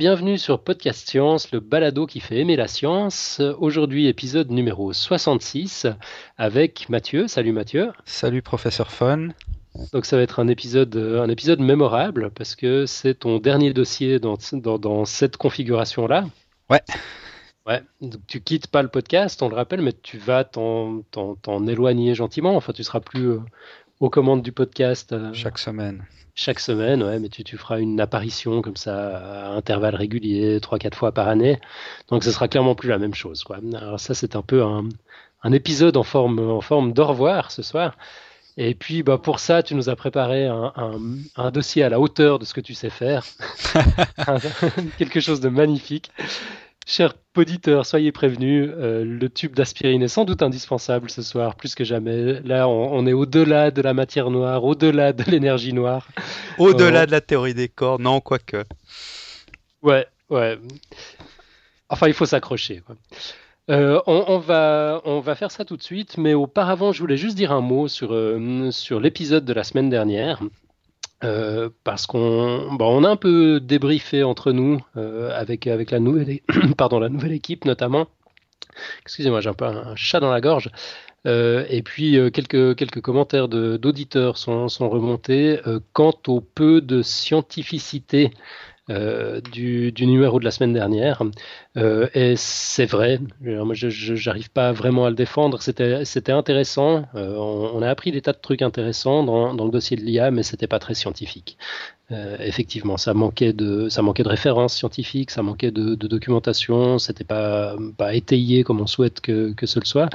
Bienvenue sur Podcast Science, le balado qui fait aimer la science. Aujourd'hui, épisode numéro 66 avec Mathieu. Salut Mathieu. Salut professeur Fun. Donc ça va être un épisode, un épisode mémorable parce que c'est ton dernier dossier dans, dans, cette configuration-là. Ouais. Ouais, donc tu quittes pas le podcast, on le rappelle, mais tu vas t'en éloigner gentiment. Enfin, tu seras plus euh, aux commandes du podcast. Euh, chaque semaine. Chaque semaine, ouais, mais tu, tu, feras une apparition comme ça à intervalles réguliers, 3-4 fois par année. Donc ce sera clairement plus la même chose. Quoi. Alors ça, c'est un peu un, un, épisode en forme, en forme d'au revoir ce soir. Et puis bah, pour ça, tu nous as préparé un, un, un dossier à la hauteur de ce que tu sais faire. Quelque chose de magnifique. Chers auditeurs, soyez prévenus, euh, le tube d'aspirine est sans doute indispensable ce soir, plus que jamais. Là, on, est au-delà de la matière noire, au-delà de l'énergie noire. Au-delà euh, de la théorie des corps, non, quoique. Ouais, ouais. Enfin, il faut s'accrocher. Euh, on, va, on va faire ça tout de suite, mais auparavant, je voulais juste dire un mot sur, sur l'épisode de la semaine dernière. Euh, parce qu'on bon, on a un peu débriefé entre nous euh, avec, avec la, nouvelle, pardon, la nouvelle équipe notamment. Excusez-moi, j'ai un peu un chat dans la gorge. Euh, et puis quelques, quelques commentaires d'auditeurs sont, sont, remontés quant au peu de scientificité euh, du, numéro de la semaine dernière. Euh, et c'est vrai, moi je n'arrive pas vraiment à le défendre. C'était intéressant. Euh, on, a appris des tas de trucs intéressants dans, dans le dossier de l'IA, mais c'était pas très scientifique. effectivement, ça manquait de, ça manquait de références scientifiques, ça manquait de, documentation, c'était pas, pas étayé comme on souhaite que, que ce soit.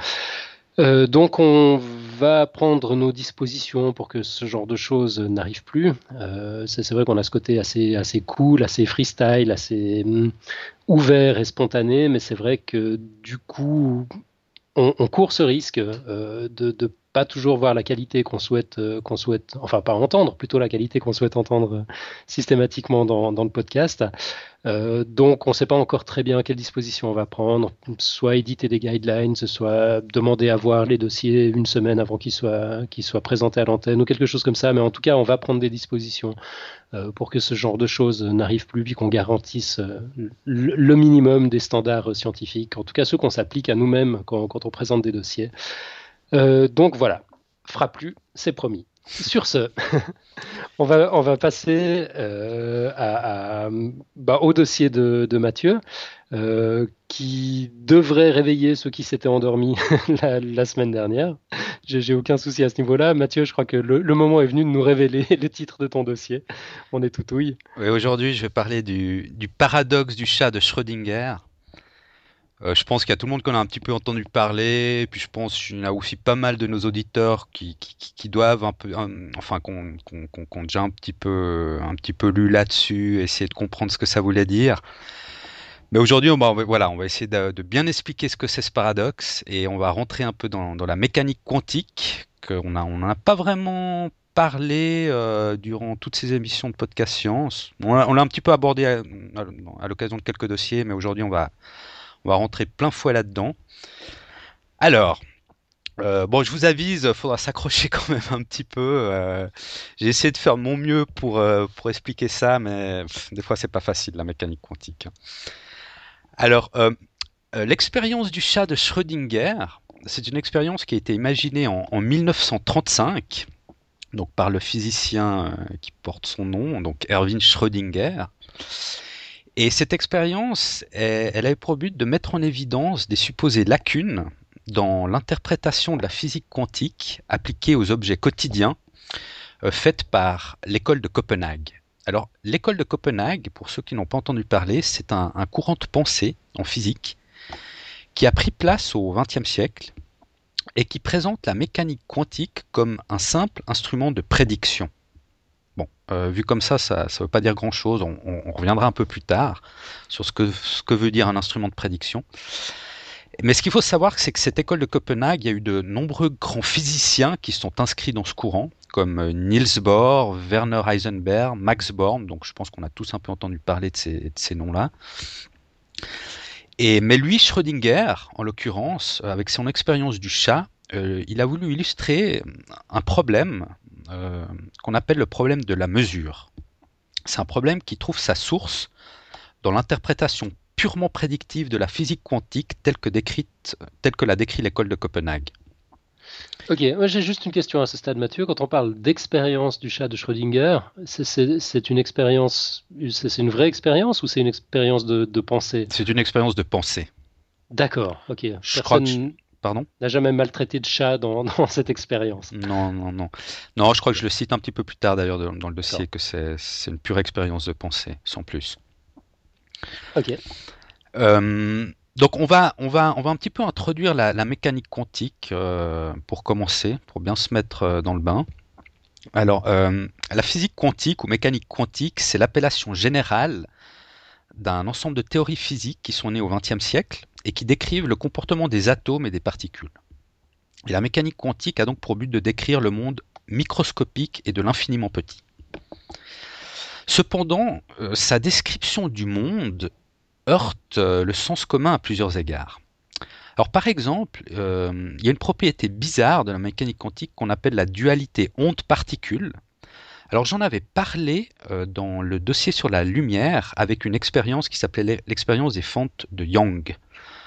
Euh, donc on va prendre nos dispositions pour que ce genre de choses n'arrive plus. Euh, c'est vrai qu'on a ce côté assez, assez cool, assez freestyle, assez mm, ouvert et spontané, mais c'est vrai que du coup, on, court ce risque euh, de ne pas toujours voir la qualité qu'on souhaite, qu'on souhaite, enfin pas entendre, plutôt la qualité qu'on souhaite entendre systématiquement dans, dans le podcast. Euh, donc, on ne sait pas encore très bien quelle disposition on va prendre, soit éditer des guidelines, soit demander à voir les dossiers une semaine avant qu'ils soient, qu'ils soient présentés à l'antenne ou quelque chose comme ça. Mais en tout cas, on va prendre des dispositions euh, pour que ce genre de choses n'arrive plus, puis qu'on garantisse euh, le minimum des standards scientifiques, en tout cas ceux qu'on s'applique à nous-mêmes quand, on présente des dossiers. Donc voilà, fera plus, c'est promis. Sur ce, on, va, on va passer euh, à, bah, au dossier de, Mathieu, euh, qui devrait réveiller ceux qui s'étaient endormis la, semaine dernière. J'ai aucun souci à ce niveau-là. Mathieu, je crois que le, moment est venu de nous révéler le titre de ton dossier. On est tout. Oui, aujourd'hui, je vais parler du, du paradoxe du chat de Schrödinger. Euh, je pense qu'il y a tout le monde qui en a un petit peu entendu parler, puis je pense qu'il y a aussi pas mal de nos auditeurs qui, doivent un peu, enfin, qu'on qu déjà un petit peu, un petit peu lu là-dessus, essayer de comprendre ce que ça voulait dire. Mais aujourd'hui, on va, voilà, on va essayer de, bien expliquer ce que c'est ce paradoxe, et on va rentrer un peu dans, la mécanique quantique, qu'on n'en on a pas vraiment parlé euh, durant toutes ces émissions de podcast science. On l'a un petit peu abordé à l'occasion de quelques dossiers, mais aujourd'hui, on va on va rentrer plein fouet là-dedans. Alors, euh, bon, je vous avise, il faudra s'accrocher quand même un petit peu. Euh, j'ai essayé de faire mon mieux pour, euh, pour expliquer ça, mais des fois c'est pas facile la mécanique quantique. Alors, l'expérience du chat de Schrödinger, c'est une expérience qui a été imaginée en, en 1935, donc par le physicien qui porte son nom, donc Erwin Schrödinger. Et cette expérience, elle a eu pour but de mettre en évidence des supposées lacunes dans l'interprétation de la physique quantique appliquée aux objets quotidiens euh, faite par l'école de Copenhague. Alors, l'école de Copenhague, pour ceux qui n'ont pas entendu parler, c'est un, un, courant de pensée en physique qui a pris place au XXe siècle et qui présente la mécanique quantique comme un simple instrument de prédiction. Bon, euh, vu comme ça, ça ne veut pas dire grand-chose. On, reviendra un peu plus tard sur ce que, veut dire un instrument de prédiction. Mais ce qu'il faut savoir, c'est que cette école de Copenhague, il y a eu de nombreux grands physiciens qui sont inscrits dans ce courant, comme euh, Niels Bohr, Werner Heisenberg, Max Born. Donc je pense qu'on a tous un peu entendu parler de ces, noms-là. Et mais lui, Schrödinger, en l'occurrence, avec son expérience du chat, euh, il a voulu illustrer un problème euh, qu'on appelle le problème de la mesure. C'est un problème qui trouve sa source dans l'interprétation purement prédictive de la physique quantique telle que, décrite, telle que l'a décrit l'école de Copenhague. Ok, moi j'ai juste une question à ce stade, Mathieu. Quand on parle d'expérience du chat de Schrödinger, c'est une expérience, c'est une vraie expérience ou c'est une expérience de, pensée? C'est une expérience de pensée. D'accord, ok. Personne Pardon? n'a jamais maltraité de chat dans, cette expérience. Non, non, non. Non, je crois que je le cite un petit peu plus tard d'ailleurs dans, le dossier, que c'est une pure expérience de pensée, sans plus. Ok. Euh, donc on va, on, va, on va un petit peu introduire la, mécanique quantique euh, pour commencer, pour bien se mettre euh, dans le bain. Alors, euh, la physique quantique ou mécanique quantique, c'est l'appellation générale d'un ensemble de théories physiques qui sont nées au XXe siècle et qui décrivent le comportement des atomes et des particules. La mécanique quantique a donc pour but de décrire le monde microscopique et de l'infiniment petit. Cependant, sa description du monde heurte euh, le sens commun à plusieurs égards. Alors par exemple, euh, il y a une propriété bizarre de la mécanique quantique qu'on appelle la dualité onde-particule. Alors j'en avais parlé euh, dans le dossier sur la lumière avec une expérience qui s'appelait l'expérience des fentes de Young.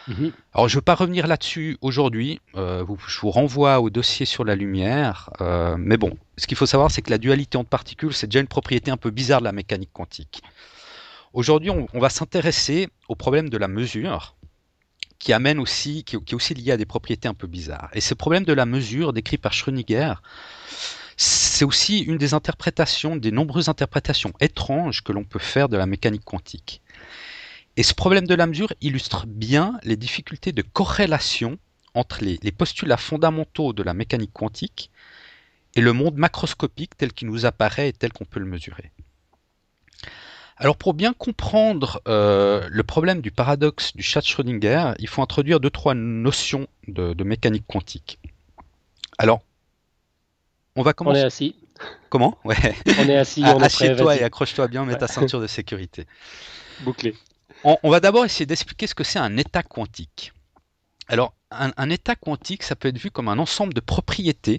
Mhm. Alors je ne veux pas revenir là-dessus aujourd'hui, je vous renvoie au dossier sur la lumière, mais bon, ce qu'il faut savoir c'est que la dualité onde-particule c'est déjà une propriété un peu bizarre de la mécanique quantique. Aujourd'hui, on, va s'intéresser au problème de la mesure, qui amène aussi, qui, est aussi lié à des propriétés un peu bizarres. Et ce problème de la mesure, décrit par Schrödinger, c'est aussi une des interprétations, des nombreuses interprétations étranges que l'on peut faire de la mécanique quantique. Et ce problème de la mesure illustre bien les difficultés de corrélation entre les, postulats fondamentaux de la mécanique quantique et le monde macroscopique tel qu'il nous apparaît et tel qu'on peut le mesurer. Alors pour bien comprendre euh, le problème du paradoxe du chat de Schrödinger, il faut introduire deux trois notions de, mécanique quantique. Alors, on va commencer. On est assis. Comment? Ouais. On est assis. On Assieds-toi et accroche-toi bien, mets ta ceinture de sécurité. Bouclé. On, va d'abord essayer d'expliquer ce que c'est un état quantique. Alors, un état quantique, ça peut être vu comme un ensemble de propriétés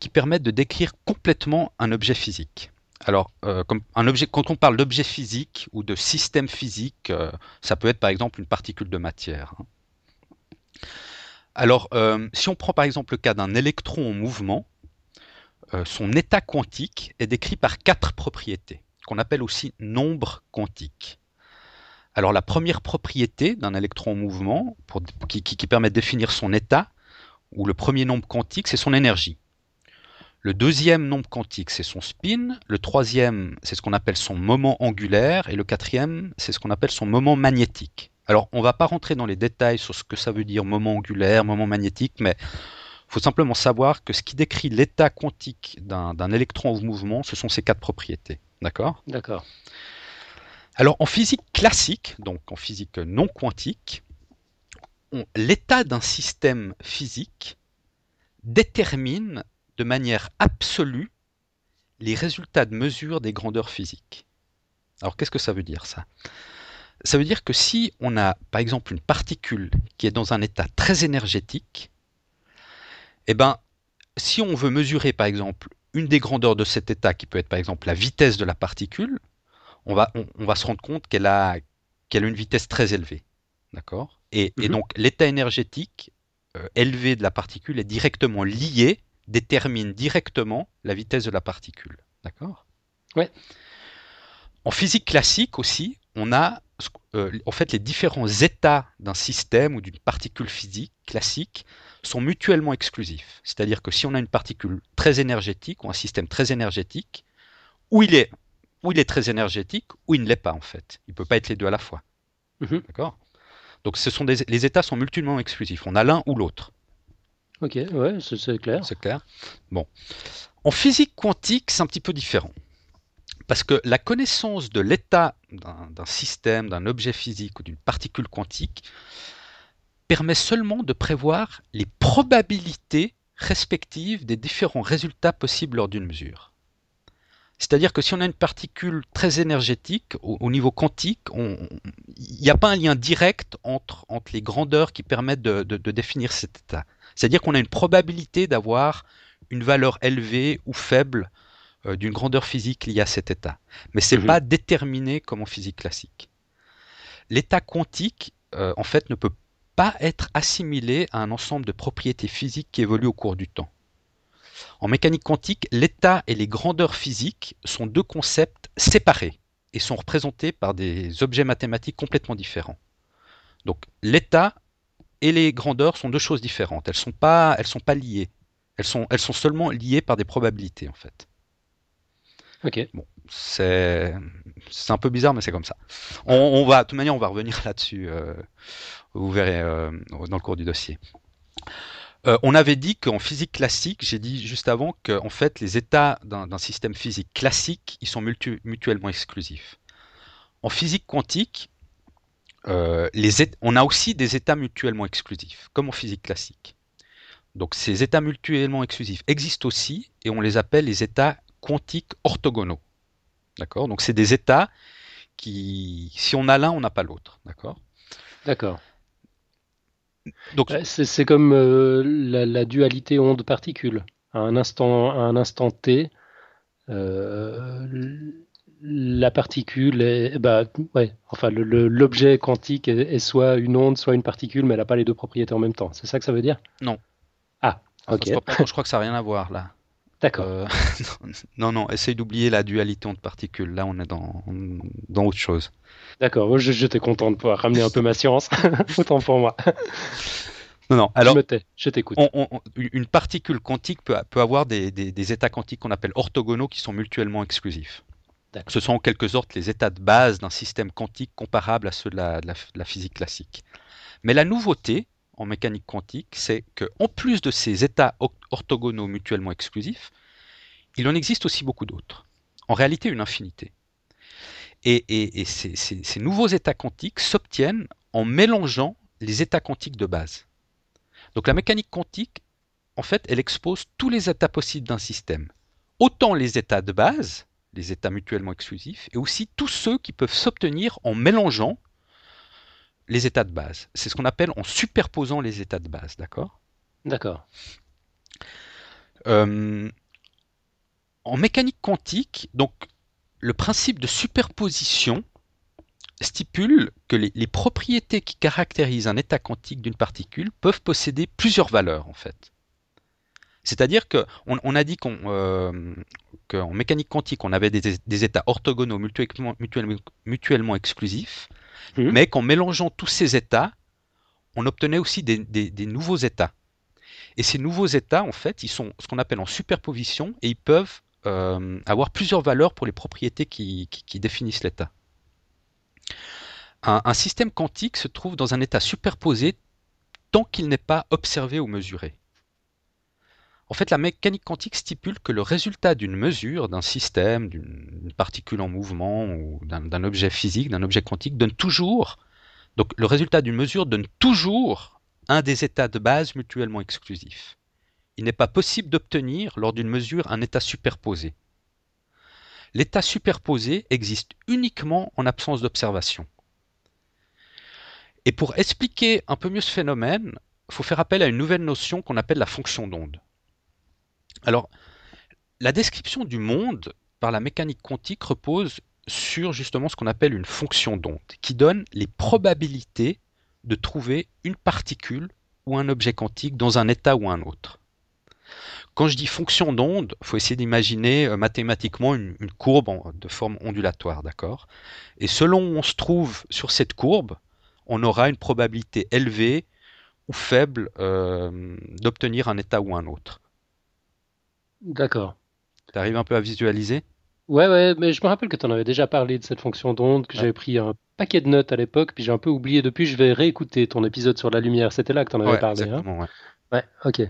qui permettent de décrire complètement un objet physique. Alors, euh, comme un objet, quand on parle d'objet physique ou de système physique, euh, ça peut être par exemple une particule de matière. Hein. Alors, euh, si on prend par exemple le cas d'un électron en mouvement, son état quantique est décrit par quatre propriétés, qu'on appelle aussi nombres quantiques. Alors, la première propriété d'un électron en mouvement, qui, permet de définir son état, ou le premier nombre quantique, c'est son énergie. Le deuxième nombre quantique, c'est son spin. Le troisième, c'est ce qu'on appelle son moment angulaire. Et le quatrième, c'est ce qu'on appelle son moment magnétique. Alors, on ne va pas rentrer dans les détails sur ce que ça veut dire moment angulaire, moment magnétique, mais faut simplement savoir que ce qui décrit l'état quantique d'un électron en mouvement, ce sont ces quatre propriétés. D'accord? D'accord. Alors, en physique classique, donc en physique non quantique, l'état d'un système physique détermine de manière absolue les résultats de mesure des grandeurs physiques. Alors qu'est-ce que ça veut dire ça? Ça veut dire que si on a par exemple une particule qui est dans un état très énergétique, eh ben, si on veut mesurer par exemple une des grandeurs de cet état qui peut être par exemple la vitesse de la particule, on va, on, va se rendre compte qu'elle a, qu'elle a une vitesse très élevée. D'accord? Et, mhm. donc l'état énergétique euh, élevé de la particule est directement lié détermine directement la vitesse de la particule. D'accord? Ouais. En physique classique aussi, on a euh, en fait les différents états d'un système ou d'une particule physique classique sont mutuellement exclusifs. C'est-à-dire que si on a une particule très énergétique ou un système très énergétique, ou il est, il est très énergétique, ou il ne l'est pas en fait. Il ne peut pas être les deux à la fois. Mhm. D'accord? Donc ce sont des, les états sont mutuellement exclusifs. On a l'un ou l'autre. Ok, ouais, c'est clair. C'est clair? Bon. En physique quantique, c'est un petit peu différent. Parce que la connaissance de l'état d'un système, d'un objet physique ou d'une particule quantique permet seulement de prévoir les probabilités respectives des différents résultats possibles lors d'une mesure. C'est-à-dire que si on a une particule très énergétique au, niveau quantique, il n'y a pas un lien direct entre, entre, les grandeurs qui permettent de définir cet état. C'est-à-dire qu'on a une probabilité d'avoir une valeur élevée ou faible euh, d'une grandeur physique liée à cet état. Mais ce n'est mhm. pas déterminé comme en physique classique. l'état quantique, euh, en fait, ne peut pas être assimilé à un ensemble de propriétés physiques qui évoluent au cours du temps. En mécanique quantique, l'état et les grandeurs physiques sont deux concepts séparés et sont représentés par des objets mathématiques complètement différents. Donc l'état et les grandeurs sont deux choses différentes. Elles sont pas, elles sont pas liées. Elles sont, elles sont seulement liées par des probabilités en fait. Ok. Bon, c'est, c'est un peu bizarre, mais c'est comme ça. On, on va, de toute manière, on va revenir là-dessus. euh, vous verrez euh, dans le cours du dossier. Euh, on avait dit qu'en physique classique, j'ai dit juste avant que en fait les états d'un système physique classique, ils sont mutuellement exclusifs. En physique quantique, euh, on a aussi des états mutuellement exclusifs, comme en physique classique. Donc ces états mutuellement exclusifs existent aussi et on les appelle les états quantiques orthogonaux. D'accord? Donc c'est des états qui, si on a l'un, on n'a pas l'autre. D'accord? D'accord. Donc C'est comme euh, la, la dualité onde-particule. À un instant, à un instant t, euh, la particule est, bah, ouais, enfin, l'objet quantique est, est soit une onde, soit une particule, mais elle n'a pas les deux propriétés en même temps. C'est ça que ça veut dire? Non. Ah, ok, voit pas, je crois que ça n'a rien à voir là. D'accord. Euh, non, non, essaye d'oublier la dualité entre particules. Là, on est dans, dans autre chose. D'accord, moi, je- j'étais content de pouvoir ramener un peu ma science. Autant pour moi. Non, non. Je Alors, me tais, je t'écoute. une particule quantique peut, peut avoir des, des- des états quantiques qu'on appelle orthogonaux qui sont mutuellement exclusifs. Ce sont en quelque sorte les états de base d'un système quantique comparable à ceux de la, de la- de la physique classique. Mais la nouveauté en mécanique quantique, c'est qu'en plus de ces états orthogonaux mutuellement exclusifs, il en existe aussi beaucoup d'autres. En réalité, une infinité. Et, ces nouveaux états quantiques s'obtiennent en mélangeant les états quantiques de base. Donc la mécanique quantique, en fait, elle expose tous les états possibles d'un système. Autant les états de base, les états mutuellement exclusifs, et aussi tous ceux qui peuvent s'obtenir en mélangeant les états de base. C'est ce qu'on appelle en superposant les états de base, d'accord? D'accord. Euh, En mécanique quantique, donc le principe de superposition stipule que les, les propriétés qui caractérisent un état quantique d'une particule peuvent posséder plusieurs valeurs en fait. C'est-à-dire qu'on on a dit euh, qu'en mécanique quantique, on avait des, des états orthogonaux mutuellement, mutuellement, mutuellement exclusifs, Mhm. mais qu'en mélangeant tous ces états, on obtenait aussi des, nouveaux états. Et ces nouveaux états, en fait, ils sont ce qu'on appelle en superposition et ils peuvent euh, avoir plusieurs valeurs pour les propriétés qui, définissent l'état. Un système quantique se trouve dans un état superposé tant qu'il n'est pas observé ou mesuré. En fait, la mécanique quantique stipule que le résultat d'une mesure d'un système, d'une particule en mouvement ou d'un objet physique, d'un objet quantique, donne toujours, donc le résultat d'une mesure donne toujours un des états de base mutuellement exclusifs. Il n'est pas possible d'obtenir lors d'une mesure un état superposé. L'état superposé existe uniquement en absence d'observation. Et pour expliquer un peu mieux ce phénomène, il faut faire appel à une nouvelle notion qu'on appelle la fonction d'onde. Alors, la description du monde par la mécanique quantique repose sur justement ce qu'on appelle une fonction d'onde, qui donne les probabilités de trouver une particule ou un objet quantique dans un état ou un autre. Quand je dis fonction d'onde, il faut essayer d'imaginer euh, mathématiquement une, courbe de forme ondulatoire, d'accord? Et selon où on se trouve sur cette courbe, on aura une probabilité élevée ou faible euh, d'obtenir un état ou un autre. D'accord. Tu arrives un peu à visualiser? Ouais, ouais, mais je me rappelle que tu en avais déjà parlé de cette fonction d'onde, que Ouais. j'avais pris un paquet de notes à l'époque, puis j'ai un peu oublié depuis. Je vais réécouter ton épisode sur la lumière. C'était là que tu en avais Ouais, parlé, hein? exactement, ouais. Ouais, ok.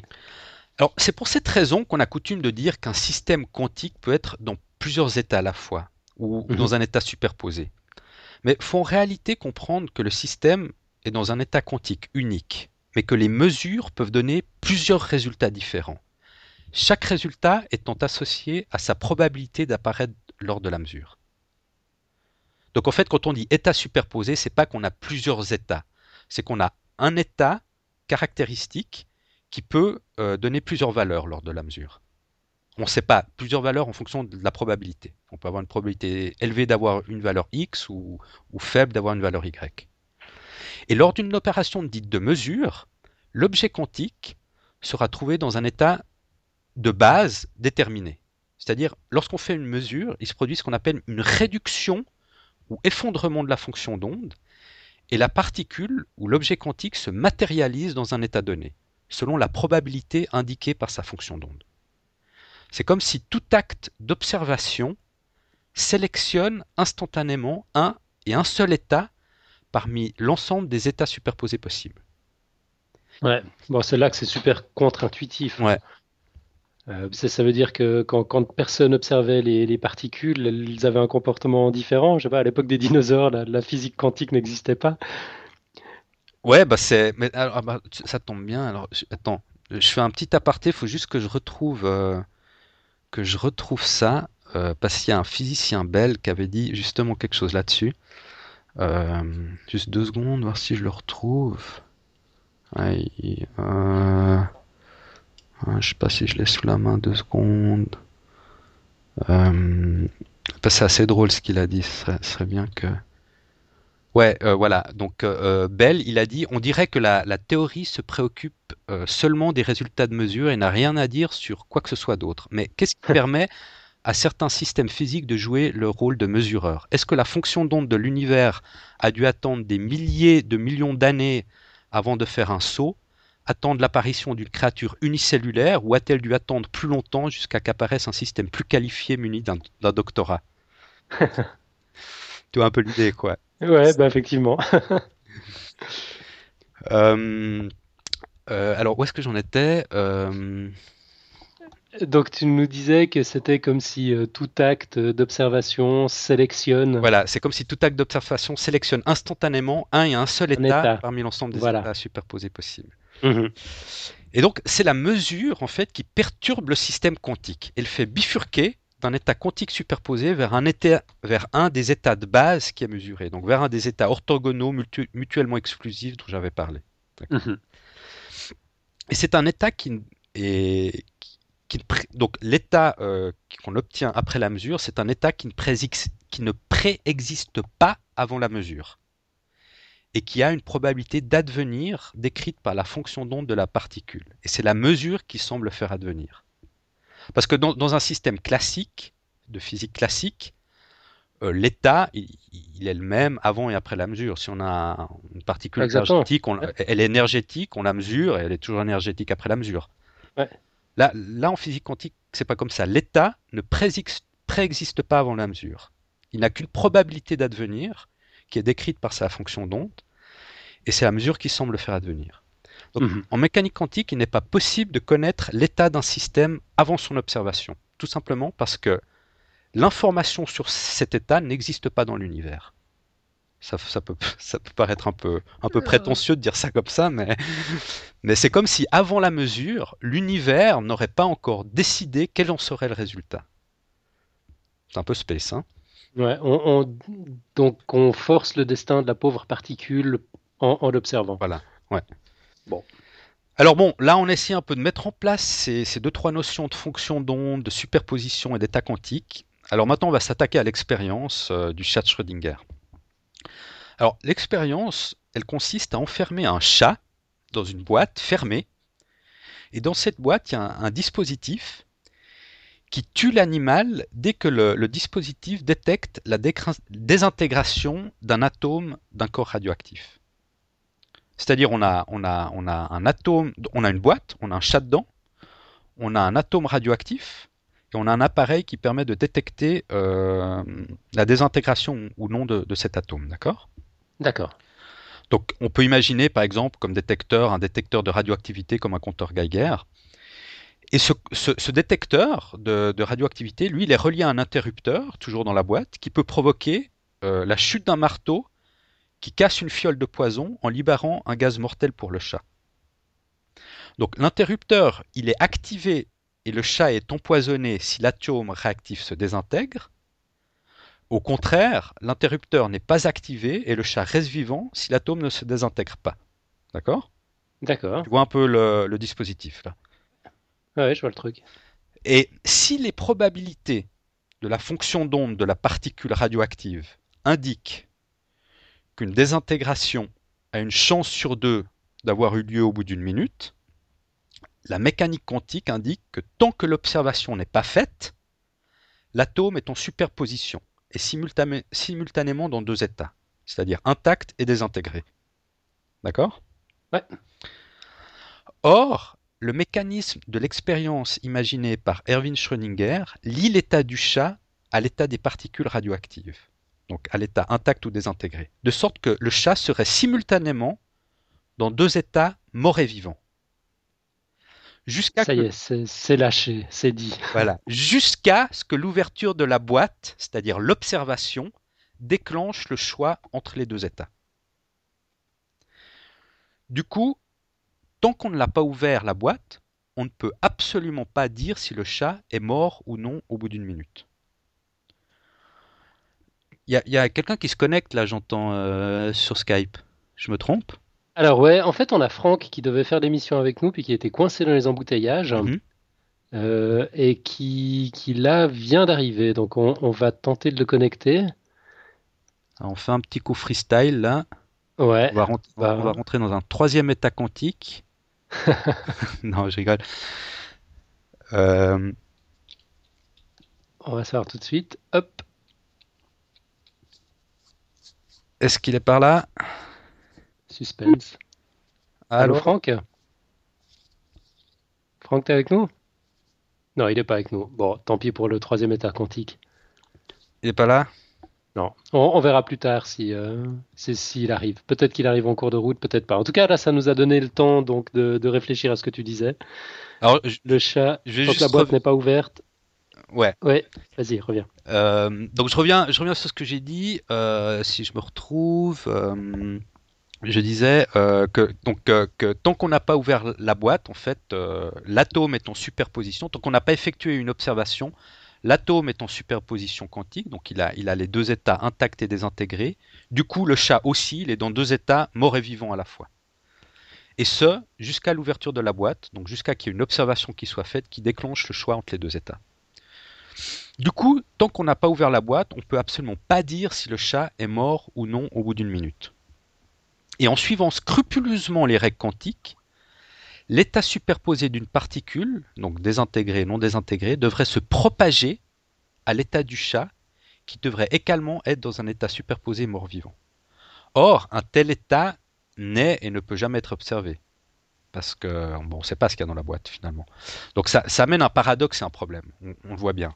Alors, c'est pour cette raison qu'on a coutume de dire qu'un système quantique peut être dans plusieurs états à la fois, ou, Mhm. dans un état superposé. Mais il faut en réalité comprendre que le système est dans un état quantique unique, mais que les mesures peuvent donner plusieurs résultats différents. Chaque résultat étant associé à sa probabilité d'apparaître lors de la mesure. Donc en fait, quand on dit état superposé, c'est pas qu'on a plusieurs états, c'est qu'on a un état caractéristique qui peut euh, donner plusieurs valeurs lors de la mesure. on ne sait pas, plusieurs valeurs en fonction de la probabilité. On peut avoir une probabilité élevée d'avoir une valeur x ou, faible d'avoir une valeur y. Et lors d'une opération dite de mesure, l'objet quantique sera trouvé dans un état de base déterminé. C'est-à-dire, lorsqu'on fait une mesure, il se produit ce qu'on appelle une réduction ou effondrement de la fonction d'onde, et la particule ou l'objet quantique se matérialise dans un état donné, selon la probabilité indiquée par sa fonction d'onde. C'est comme si tout acte d'observation sélectionne instantanément un et un seul état parmi l'ensemble des états superposés possibles. Ouais, bon, c'est là que c'est super contre-intuitif. Ouais. Euh, ça, veut dire que quand, personne observait les, particules, elles avaient un comportement différent. Je sais pas, à l'époque des dinosaures, la, physique quantique n'existait pas. Ouais, bah c'est, mais alors, ah bah, ça tombe bien. Alors, attends, je fais un petit aparté. Il faut juste que je retrouve, euh, que je retrouve ça, euh, parce qu'il y a un physicien belge qui avait dit justement quelque chose là-dessus. juste deux secondes, voir si je le retrouve. Ouais, je je sais pas si je l'ai sous la main deux secondes. Euh, c'est assez drôle ce qu'il a dit. Ce serait, bien que. Ouais, euh, voilà. Donc euh, Bell, il a dit, on dirait que la, théorie se préoccupe seulement des résultats de mesure et n'a rien à dire sur quoi que ce soit d'autre. Mais qu'est-ce qui permet à certains systèmes physiques de jouer le rôle de mesureur? Est-ce que la fonction d'onde de l'univers a dû attendre des milliers de millions d'années avant de faire un saut? Attendre l'apparition d'une créature unicellulaire ou a-t-elle dû attendre plus longtemps jusqu'à qu'apparaisse un système plus qualifié muni d'un doctorat? Tu vois un peu l'idée, quoi. Ouais, bah effectivement. Euh, euh, alors, où est-ce que j'en étais? Euh, Donc, tu nous disais que c'était comme si tout acte d'observation sélectionne. Voilà, c'est comme si tout acte d'observation sélectionne instantanément un et un seul état, parmi l'ensemble des états superposés possibles. Mhm. Et donc, c'est la mesure en fait qui perturbe le système quantique. Elle fait bifurquer d'un état quantique superposé vers un, vers un des états de base qui est mesuré, donc vers un des états orthogonaux mutuellement exclusifs dont j'avais parlé. Mhm. Et c'est un état qui est. Qui, donc l'état euh, qu'on obtient après la mesure, c'est un état qui ne préexiste pas avant la mesure et qui a une probabilité d'advenir décrite par la fonction d'onde de la particule. Et c'est la mesure qui semble faire advenir. Parce que dans, un système classique, de physique classique, euh, l'état, il, est le même avant et après la mesure. Si on a une particule énergétique, elle est énergétique, on la mesure, et elle est toujours énergétique après la mesure. Là, là, en physique quantique, c'est pas comme ça. L'état ne préexiste pas avant la mesure. Il n'a qu'une probabilité d'advenir qui est décrite par sa fonction d'onde, et c'est la mesure qui semble faire advenir. Mhm. En mécanique quantique, il n'est pas possible de connaître l'état d'un système avant son observation, tout simplement parce que l'information sur cet état n'existe pas dans l'univers. Ça, peut, ça peut paraître un peu, un peu prétentieux de dire ça comme ça, mais, mais c'est comme si avant la mesure, l'univers n'aurait pas encore décidé quel en serait le résultat. C'est un peu space, hein Ouais, donc on force le destin de la pauvre particule en, l'observant. Voilà, ouais. Bon. Alors bon, là on essaie un peu de mettre en place ces, deux trois notions de fonction d'onde, de superposition et d'état quantique. Alors maintenant on va s'attaquer à l'expérience euh, du chat de Schrödinger. Alors l'expérience, elle consiste à enfermer un chat dans une boîte fermée. Et dans cette boîte, il y a un, dispositif qui tue l'animal dès que le dispositif détecte la désintégration d'un atome d'un corps radioactif. C'est-à-dire on a, on, a, on a un atome, on a une boîte, on a un chat dedans, on a un atome radioactif et on a un appareil qui permet de détecter euh, la désintégration ou non de, cet atome, d'accord? D'accord. Donc on peut imaginer par exemple comme détecteur un détecteur de radioactivité comme un compteur Geiger. Et ce, détecteur de, radioactivité, lui, il est relié à un interrupteur, toujours dans la boîte, qui peut provoquer euh, la chute d'un marteau qui casse une fiole de poison en libérant un gaz mortel pour le chat. Donc l'interrupteur, il est activé et le chat est empoisonné si l'atome réactif se désintègre. Au contraire, l'interrupteur n'est pas activé et le chat reste vivant si l'atome ne se désintègre pas. D'accord? D'accord. Tu vois un peu le, dispositif là? Ouais, je vois le truc. Et si les probabilités de la fonction d'onde de la particule radioactive indiquent qu'une désintégration a une chance sur deux d'avoir eu lieu au bout d'une minute, la mécanique quantique indique que tant que l'observation n'est pas faite, l'atome est en superposition et simultanément dans deux états, c'est-à-dire intact et désintégré. D'accord? Ouais. Or, le mécanisme de l'expérience imaginée par Erwin Schrödinger lie l'état du chat à l'état des particules radioactives, donc à l'état intact ou désintégré, de sorte que le chat serait simultanément dans deux états mort et vivant. Jusqu'à Ça y est, c'est lâché, c'est dit. Voilà, jusqu'à ce que l'ouverture de la boîte, c'est-à-dire l'observation, déclenche le choix entre les deux états. Du coup, tant qu'on ne l'a pas ouvert la boîte, on ne peut absolument pas dire si le chat est mort ou non au bout d'une minute. Il y a, quelqu'un qui se connecte là, j'entends, euh, sur Skype. Je me trompe? Alors ouais, en fait, on a Franck qui devait faire l'émission avec nous, puis qui était coincé dans les embouteillages, mhm. euh, et qui, qui là vient d'arriver. Donc on, va tenter de le connecter. on fait un petit coup freestyle là. Ouais. On va, on va rentrer dans un troisième état quantique. non, je rigole. Euh, on va savoir tout de suite. Hop. Est-ce qu'il est par là? Suspense. Allô, Franck? Franck, t'es avec nous? Non, il n'est pas avec nous. Bon, tant pis pour le troisième état quantique. Il n'est pas là? Non. On, verra plus tard si euh, s'il arrive. Peut-être qu'il arrive en cours de route, peut-être pas. En tout cas, là, ça nous a donné le temps donc de, réfléchir à ce que tu disais. Alors, le chat, je tant la boîte n'est pas ouverte. Ouais. Ouais. Vas-y, reviens. Euh, donc je reviens, je reviens sur ce que j'ai dit. Euh, si je me retrouve. Euh, je disais que, donc, que tant qu'on n'a pas ouvert la boîte, en fait, l'atome est en superposition. Tant qu'on n'a pas effectué une observation, l'atome est en superposition quantique, donc il a, il a les deux états intacts et désintégrés. Du coup, le chat aussi, il est dans deux états mort et vivant à la fois. Et ce, jusqu'à l'ouverture de la boîte, donc jusqu'à qu'il y ait une observation qui soit faite qui déclenche le choix entre les deux états. Du coup, tant qu'on n'a pas ouvert la boîte, on ne peut absolument pas dire si le chat est mort ou non au bout d'une minute. Et en suivant scrupuleusement les règles quantiques, l'état superposé d'une particule, donc désintégrée non désintégrée, devrait se propager à l'état du chat, qui devrait également être dans un état superposé mort-vivant. Or, un tel état n'est et ne peut jamais être observé. Parce que bon, on ne sait pas ce qu'il y a dans la boîte finalement. Donc ça, ça amène un paradoxe et un problème, on, le voit bien.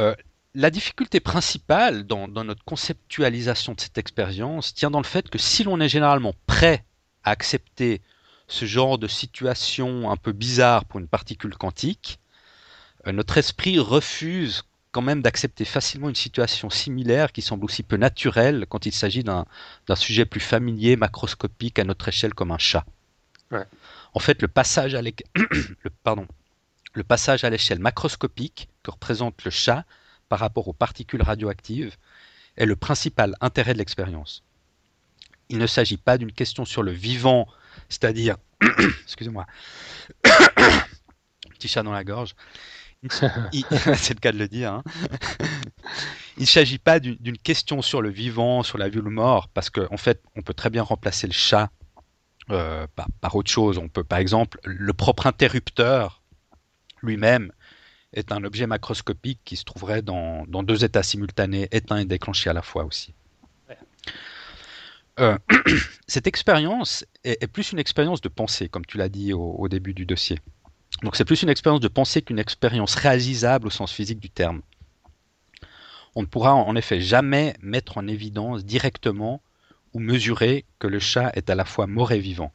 Euh, la difficulté principale dans, notre conceptualisation de cette expérience tient dans le fait que si l'on est généralement prêt à accepter ce genre de situation un peu bizarre pour une particule quantique, euh, notre esprit refuse quand même d'accepter facilement une situation similaire qui semble aussi peu naturelle quand il s'agit d'un sujet plus familier, macroscopique à notre échelle comme un chat. En fait, le passage à l'échelle macroscopique que représente le chat par rapport aux particules radioactives est le principal intérêt de l'expérience. Il ne s'agit pas d'une question sur le vivant, c'est-à-dire, excusez-moi, petit chat dans la gorge. c'est le cas de le dire. Hein. il ne s'agit pas d'une question sur le vivant, sur la vie ou le mort, parce qu'en en fait, on peut très bien remplacer le chat euh, par, autre chose. On peut, par exemple, le propre interrupteur lui-même est un objet macroscopique qui se trouverait dans, deux états simultanés, éteint et déclenché à la fois aussi. Euh, cette expérience est, plus une expérience de pensée, comme tu l'as dit au, début du dossier. Donc c'est plus une expérience de pensée qu'une expérience réalisable au sens physique du terme. On ne pourra en effet jamais mettre en évidence directement ou mesurer que le chat est à la fois mort et vivant.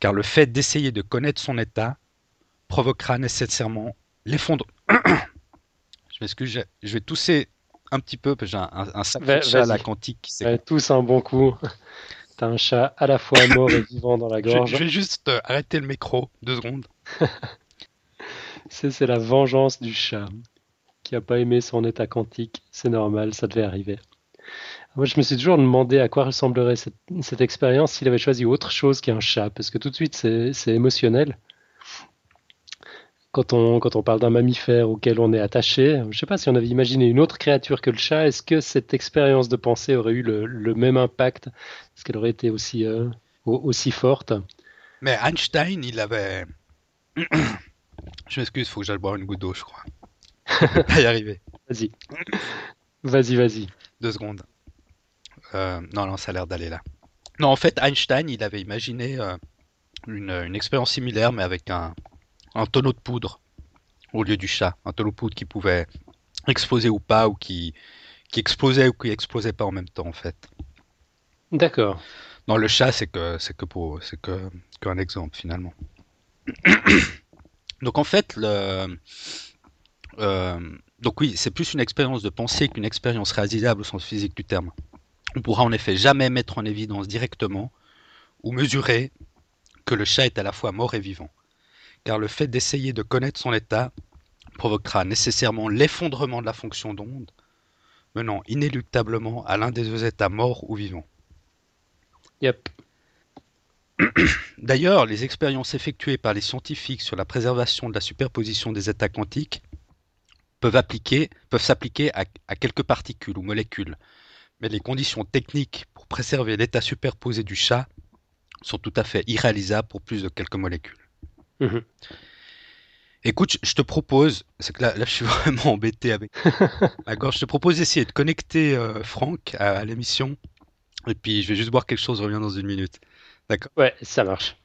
Car le fait d'essayer de connaître son état provoquera nécessairement l'effondre. je m'excuse, je vais tousser un petit peu parce que j'ai un, un sacré chat à la quantique tous un bon coup. T'as un chat à la fois mort et vivant dans la gorge. Je, vais juste euh, arrêter le micro, deux secondes. c'est la vengeance du chat qui a pas aimé son état quantique. C'est normal, ça devait arriver. Moi, je me suis toujours demandé à quoi ressemblerait cette, cette expérience s'il avait choisi autre chose qu'un chat, parce que tout de suite, c'est émotionnel. Quand on, quand on parle d'un mammifère auquel on est attaché. Je ne sais pas si on avait imaginé une autre créature que le chat. Est-ce que cette expérience de pensée aurait eu le, même impact? Est-ce qu'elle aurait été aussi, euh, aussi forte? Mais Einstein, il avait. je m'excuse, il faut que j'aille boire une goutte d'eau, je crois. va y arriver. Vas-y. Vas-y, vas-y. Deux secondes. Euh, non, non, ça a l'air d'aller là. Non, en fait, Einstein, il avait imaginé euh, une, une, expérience similaire, mais avec un, un tonneau de poudre au lieu du chat. Un tonneau de poudre qui pouvait exploser ou pas, ou qui, qui explosait ou qui explosait pas en même temps, en fait. D'accord. Non, le chat, c'est que c'est que pour c'est que qu'un exemple finalement. donc en fait, le, euh, donc oui, c'est plus une expérience de pensée qu'une expérience réalisable au sens physique du terme. On pourra en effet jamais mettre en évidence directement ou mesurer que le chat est à la fois mort et vivant car le fait d'essayer de connaître son état provoquera nécessairement l'effondrement de la fonction d'onde, menant inéluctablement à l'un des deux états morts ou vivants. Yep. D'ailleurs, les expériences effectuées par les scientifiques sur la préservation de la superposition des états quantiques peuvent, peuvent s'appliquer à, à quelques particules ou molécules, mais les conditions techniques pour préserver l'état superposé du chat sont tout à fait irréalisables pour plus de quelques molécules. Mhm. Écoute, je te propose, c'est que là, là, je suis vraiment embêté avec D'accord, je te propose d'essayer de connecter euh, Franck à, l'émission. Et puis je vais juste boire quelque chose, je reviens dans une minute. D'accord. Ouais, ça marche.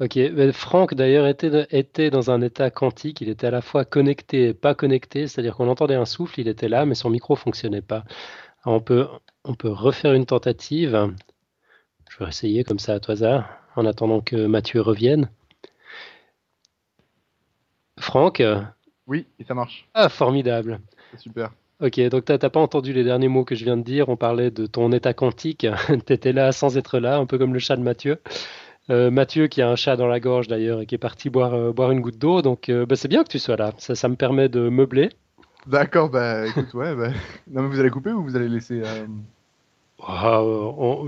Ok, Franck d'ailleurs était, était dans un état quantique, il était à la fois connecté et pas connecté, c'est-à-dire qu'on entendait un souffle, il était là, mais son micro fonctionnait pas. on, peut, on peut refaire une tentative. Je vais essayer comme ça à tout hasard, en attendant que Mathieu revienne. Franck Oui, et ça marche. Ah, formidable. Super. Ok, donc tu n'as pas entendu les derniers mots que je viens de dire. On parlait de ton état quantique. tu étais là sans être là, un peu comme le chat de Mathieu. Euh, Mathieu qui a un chat dans la gorge d'ailleurs et qui est parti boire, euh, boire une goutte d'eau. Donc euh, bah, c'est bien que tu sois là. Ça, ça me permet de meubler. D'accord, bah écoute, ouais. Bah... Non, mais vous allez couper ou vous allez laisser. Ah,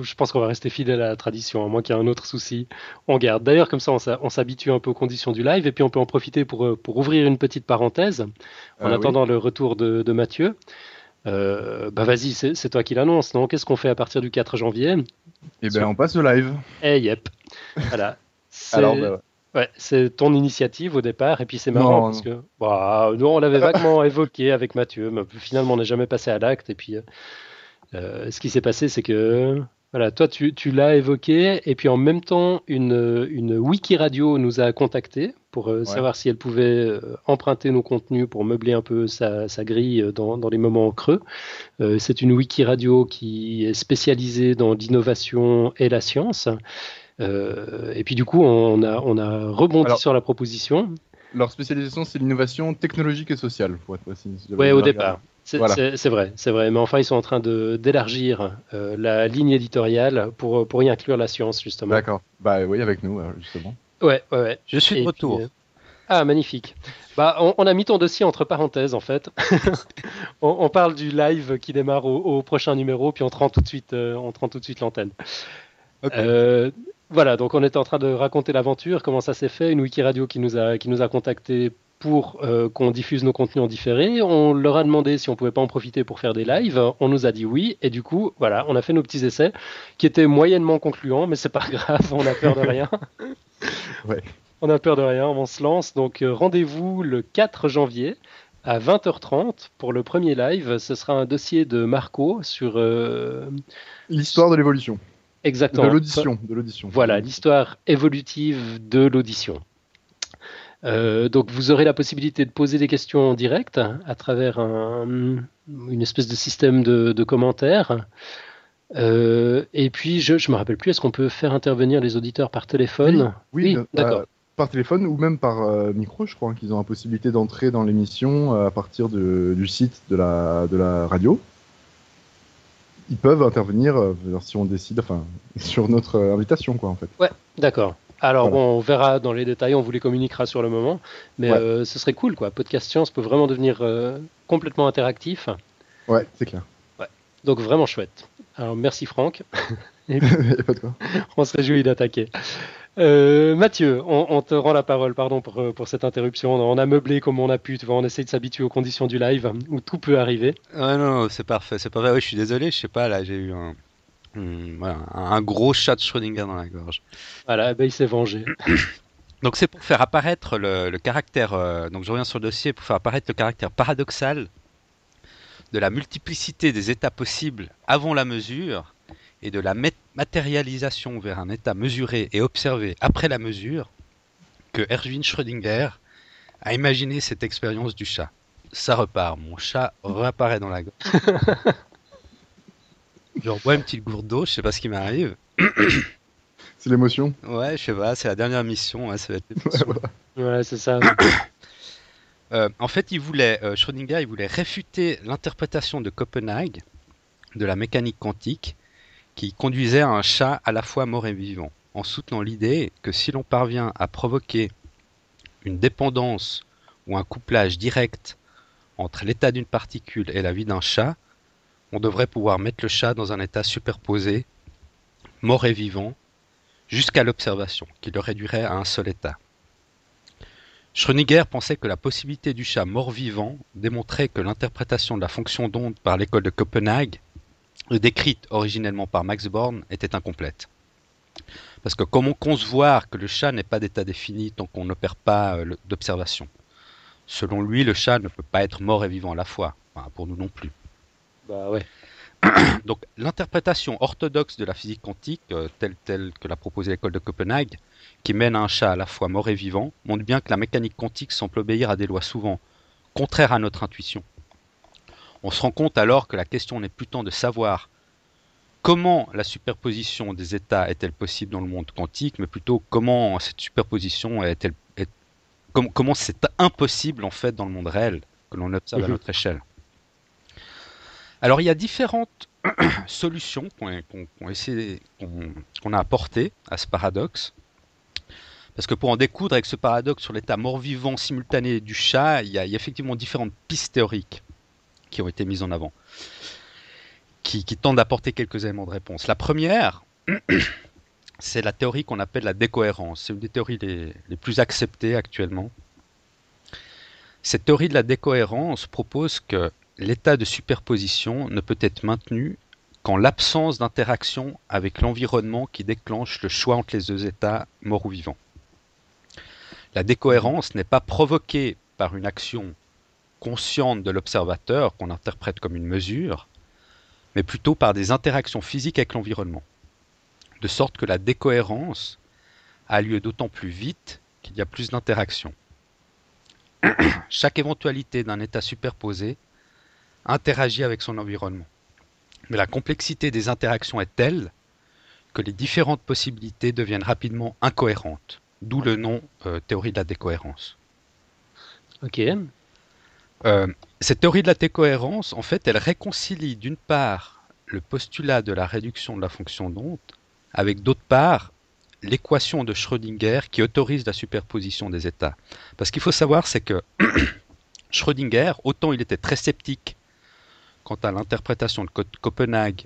je pense qu'on va rester fidèle à la tradition, à moins qu'il y ait un autre souci. On garde. D'ailleurs, comme ça, on s'habitue un peu aux conditions du live, et puis on peut en profiter pour, euh, pour ouvrir une petite parenthèse en ah attendant le retour de, de Mathieu. Euh, bah vas-y, c'est toi qui l'annonce, non Qu'est-ce qu'on fait à partir du 4 janvier? Eh bien, on passe au live. Eh, yep. Voilà. Alors, bah ouais. c'est ton initiative au départ, et puis c'est marrant parce que bah, nous, on l'avait vaguement évoqué avec Mathieu, mais finalement, on n'est jamais passé à l'acte, et puis. Euh, ce qui s'est passé, c'est que voilà, toi, tu, l'as évoqué, et puis en même temps, une, une wiki radio nous a contactés pour euh, savoir si elle pouvait euh, emprunter nos contenus pour meubler un peu sa, grille dans, les moments creux. c'est une wiki radio qui est spécialisée dans l'innovation et la science. et puis du coup, on a, on a rebondi sur la proposition. Leur spécialisation, c'est l'innovation technologique et sociale, pour être précis. Oui, au départ. C'est vrai, c'est vrai. Mais enfin, ils sont en train d'élargir euh, la ligne éditoriale pour, pour y inclure la science, justement. D'accord. Bah oui, avec nous, euh, justement. Ouais, ouais, ouais. Je suis de retour. Euh, ah, magnifique. Bah, on, a mis ton dossier entre parenthèses, en fait. on, parle du live qui démarre au, prochain numéro, puis on te rend tout de suite, on tout de suite l'antenne. Voilà, donc on était en train de raconter l'aventure, comment ça s'est fait, une wiki radio qui nous a, qui nous a contacté pour euh, qu'on diffuse nos contenus en différé. On leur a demandé si on pouvait pas en profiter pour faire des lives. On nous a dit oui. Et du coup, voilà, on a fait nos petits essais qui étaient moyennement concluants, mais c'est pas grave, on a peur de rien. On a peur de rien, on se lance. Donc euh, rendez-vous le 4 janvier à 20h30 pour le premier live. Ce sera un dossier de Marco sur euh, l'histoire de l'évolution. Exactement. De l'audition. De l'audition. Voilà, l'histoire évolutive de l'audition. Euh, donc vous aurez la possibilité de poser des questions en direct à travers une espèce de système de, commentaires. Euh, et puis je ne me rappelle plus, est-ce qu'on peut faire intervenir les auditeurs par téléphone? Oui, euh, d'accord. par téléphone ou même par micro, je crois hein, qu'ils ont la possibilité d'entrer dans l'émission à partir du site de la, de la radio. Ils peuvent intervenir si on décide, enfin, sur notre invitation, quoi, en fait. Ouais, d'accord. Alors on verra dans les détails, on vous les communiquera sur le moment, mais euh, ce serait cool quoi. Podcast Science peut vraiment devenir euh, complètement interactif. Ouais, c'est clair. Ouais. Donc vraiment chouette. Alors merci Franck. Et on se réjouit d'attaquer. Euh, Mathieu, on, on te rend la parole, pardon pour, euh, pour cette interruption. On a meublé comme on a pu, tu vois, on essaye de s'habituer aux conditions du live où tout peut arriver. Ouais, non, non, c'est parfait, c'est parfait. Oui, je suis désolé, je sais pas, là, j'ai eu un, hmm, voilà, un un gros chat de Schrödinger dans la gorge. Voilà, ben, il s'est vengé. Donc c'est pour faire apparaître le, le caractère, euh, donc je reviens sur le dossier, pour faire apparaître le caractère paradoxal de la multiplicité des états possibles avant la mesure et de la matérialisation vers un état mesuré et observé après la mesure que Erwin Schrödinger a imaginé cette expérience du chat. Ça repart, mon chat réapparaît dans la gorge. je rebois une petite gourde d'eau, je sais pas ce qui m'arrive. C'est l'émotion. Ouais, je sais pas, c'est la dernière mission, ouais, ça va être Ouais, voilà. Ouais, c'est ça. Euh, en fait, il voulait, euh, Schrödinger, il voulait réfuter l'interprétation de Copenhague de la mécanique quantique qui conduisait à un chat à la fois mort et vivant, en soutenant l'idée que si l'on parvient à provoquer une dépendance ou un couplage direct entre l'état d'une particule et la vie d'un chat, on devrait pouvoir mettre le chat dans un état superposé, mort et vivant, jusqu'à l'observation, qui le réduirait à un seul état. Schrödinger pensait que la possibilité du chat mort-vivant démontrait que l'interprétation de la fonction d'onde par l'école de Copenhague, décrite originellement par Max Born, était incomplète. Parce que comment concevoir que le chat n'est pas d'état défini tant qu'on n'opère pas euh, d'observation? Selon lui, le chat ne peut pas être mort et vivant à la fois. Enfin, pour nous non plus. bah ouais. Donc l'interprétation orthodoxe de la physique quantique, euh, telle, telle que l'a proposée l'école de Copenhague, qui mène un chat à la fois mort et vivant, montre bien que la mécanique quantique semble obéir à des lois souvent contraires à notre intuition. On se rend compte alors que la question n'est plus tant de savoir comment la superposition des états est-elle possible dans le monde quantique, mais plutôt comment cette superposition est-elle est- com- comment c'est impossible en fait dans le monde réel que l'on observe à Mhm. notre échelle. Alors il y a différentes solutions qu'on a apportées à ce paradoxe. Parce que pour en découdre avec ce paradoxe sur l'état mort-vivant simultané du chat, il y, a, il y a effectivement différentes pistes théoriques qui ont été mises en avant, qui, tentent d'apporter quelques éléments de réponse. La première, c'est la théorie qu'on appelle la décohérence. C'est une des théories les plus acceptées actuellement. Cette théorie de la décohérence propose que l'état de superposition ne peut être maintenu qu'en l'absence d'interaction avec l'environnement qui déclenche le choix entre les deux états, mort ou vivant. La décohérence n'est pas provoquée par une action consciente de l'observateur qu'on interprète comme une mesure, mais plutôt par des interactions physiques avec l'environnement. De sorte que la décohérence a lieu d'autant plus vite qu'il y a plus d'interactions. Chaque éventualité d'un état superposé interagit avec son environnement. Mais la complexité des interactions est telle que les différentes possibilités deviennent rapidement incohérentes, d'où le nom euh, théorie de la décohérence. Ok. Euh, cette théorie de la décohérence, en fait, elle réconcilie d'une part le postulat de la réduction de la fonction d'onde avec d'autre part l'équation de Schrödinger qui autorise la superposition des états. Parce qu'il faut savoir, c'est que Schrödinger, autant il était très sceptique quant à l'interprétation de Co- Copenhague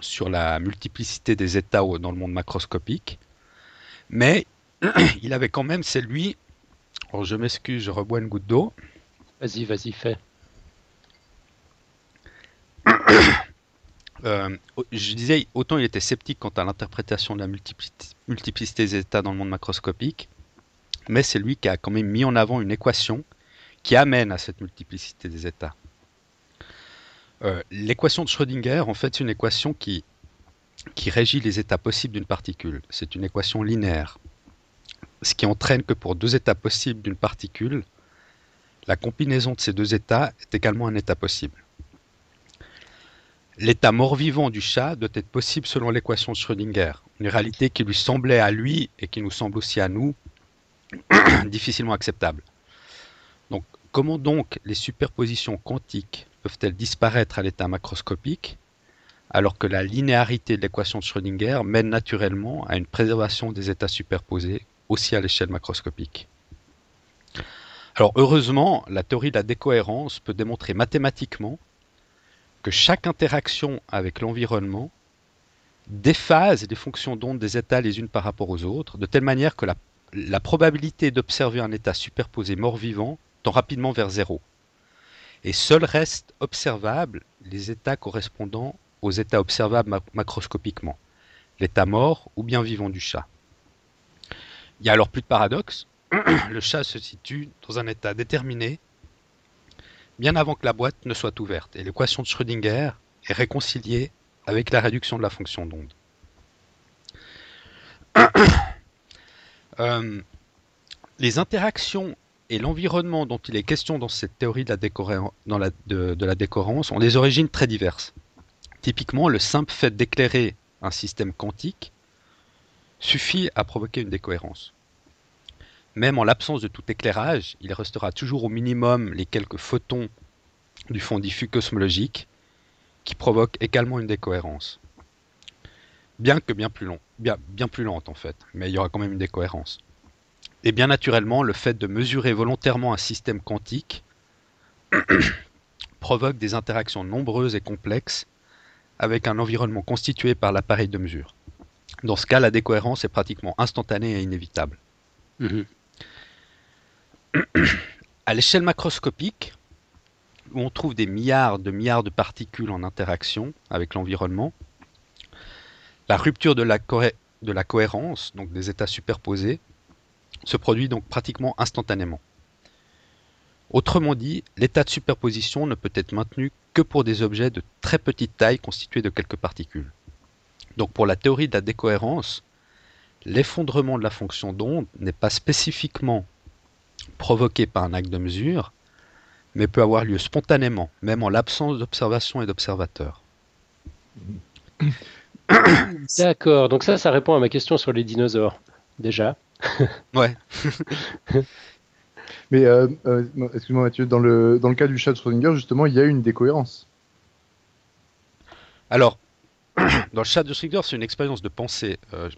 sur la multiplicité des états dans le monde macroscopique, mais il avait quand même, c'est lui, alors je m'excuse, je rebois une goutte d'eau, Vas-y, vas-y, fais. Euh, je disais, autant il était sceptique quant à l'interprétation de la multipli- multiplicité des états dans le monde macroscopique, mais c'est lui qui a quand même mis en avant une équation qui amène à cette multiplicité des états. Euh, L'équation de Schrödinger, en fait, c'est une équation qui, qui régit les états possibles d'une particule. C'est une équation linéaire. Ce qui entraîne que pour deux états possibles d'une particule, la combinaison de ces deux états est également un état possible. L'état mort-vivant du chat doit être possible selon l'équation de Schrödinger, une réalité qui lui semblait à lui et qui nous semble aussi à nous difficilement acceptable. Donc, comment donc les superpositions quantiques peuvent-elles disparaître à l'état macroscopique alors que la linéarité de l'équation de Schrödinger mène naturellement à une préservation des états superposés aussi à l'échelle macroscopique? Alors heureusement, la théorie de la décohérence peut démontrer mathématiquement que chaque interaction avec l'environnement déphase les fonctions d'onde des états les unes par rapport aux autres, de telle manière que la, probabilité d'observer un état superposé mort-vivant tend rapidement vers zéro. Et seuls restent observables les états correspondant aux états observables ma- macroscopiquement, l'état mort ou bien vivant du chat. Il y a alors plus de paradoxe. Le chat se situe dans un état déterminé bien avant que la boîte ne soit ouverte et l'équation de Schrödinger est réconciliée avec la réduction de la fonction d'onde. Euh, les interactions et l'environnement dont il est question dans cette théorie de la, de la décohérence ont des origines très diverses. Typiquement, le simple fait d'éclairer un système quantique suffit à provoquer une décohérence. Même en l'absence de tout éclairage, il restera toujours au minimum les quelques photons du fond diffus cosmologique qui provoquent également une décohérence. Bien que bien plus long, bien, bien plus lente en fait, mais il y aura quand même une décohérence. Et bien naturellement, le fait de mesurer volontairement un système quantique provoque des interactions nombreuses et complexes avec un environnement constitué par l'appareil de mesure. Dans ce cas, la décohérence est pratiquement instantanée et inévitable. Mhm. À l'échelle macroscopique, où on trouve des milliards de milliards de particules en interaction avec l'environnement, la rupture de la, cohérence, donc des états superposés, se produit donc pratiquement instantanément. Autrement dit, l'état de superposition ne peut être maintenu que pour des objets de très petite taille constitués de quelques particules. Donc pour la théorie de la décohérence, l'effondrement de la fonction d'onde n'est pas spécifiquement provoqué par un acte de mesure, mais peut avoir lieu spontanément, même en l'absence d'observation et d'observateur. D'accord, donc ça, ça répond à ma question sur les dinosaures, déjà. Ouais. Mais euh, euh, excuse-moi Mathieu, dans le, dans le cas du chat de Schrödinger, justement, il y a une décohérence. Alors, dans le chat de Schrödinger, c'est une expérience de pensée. Euh,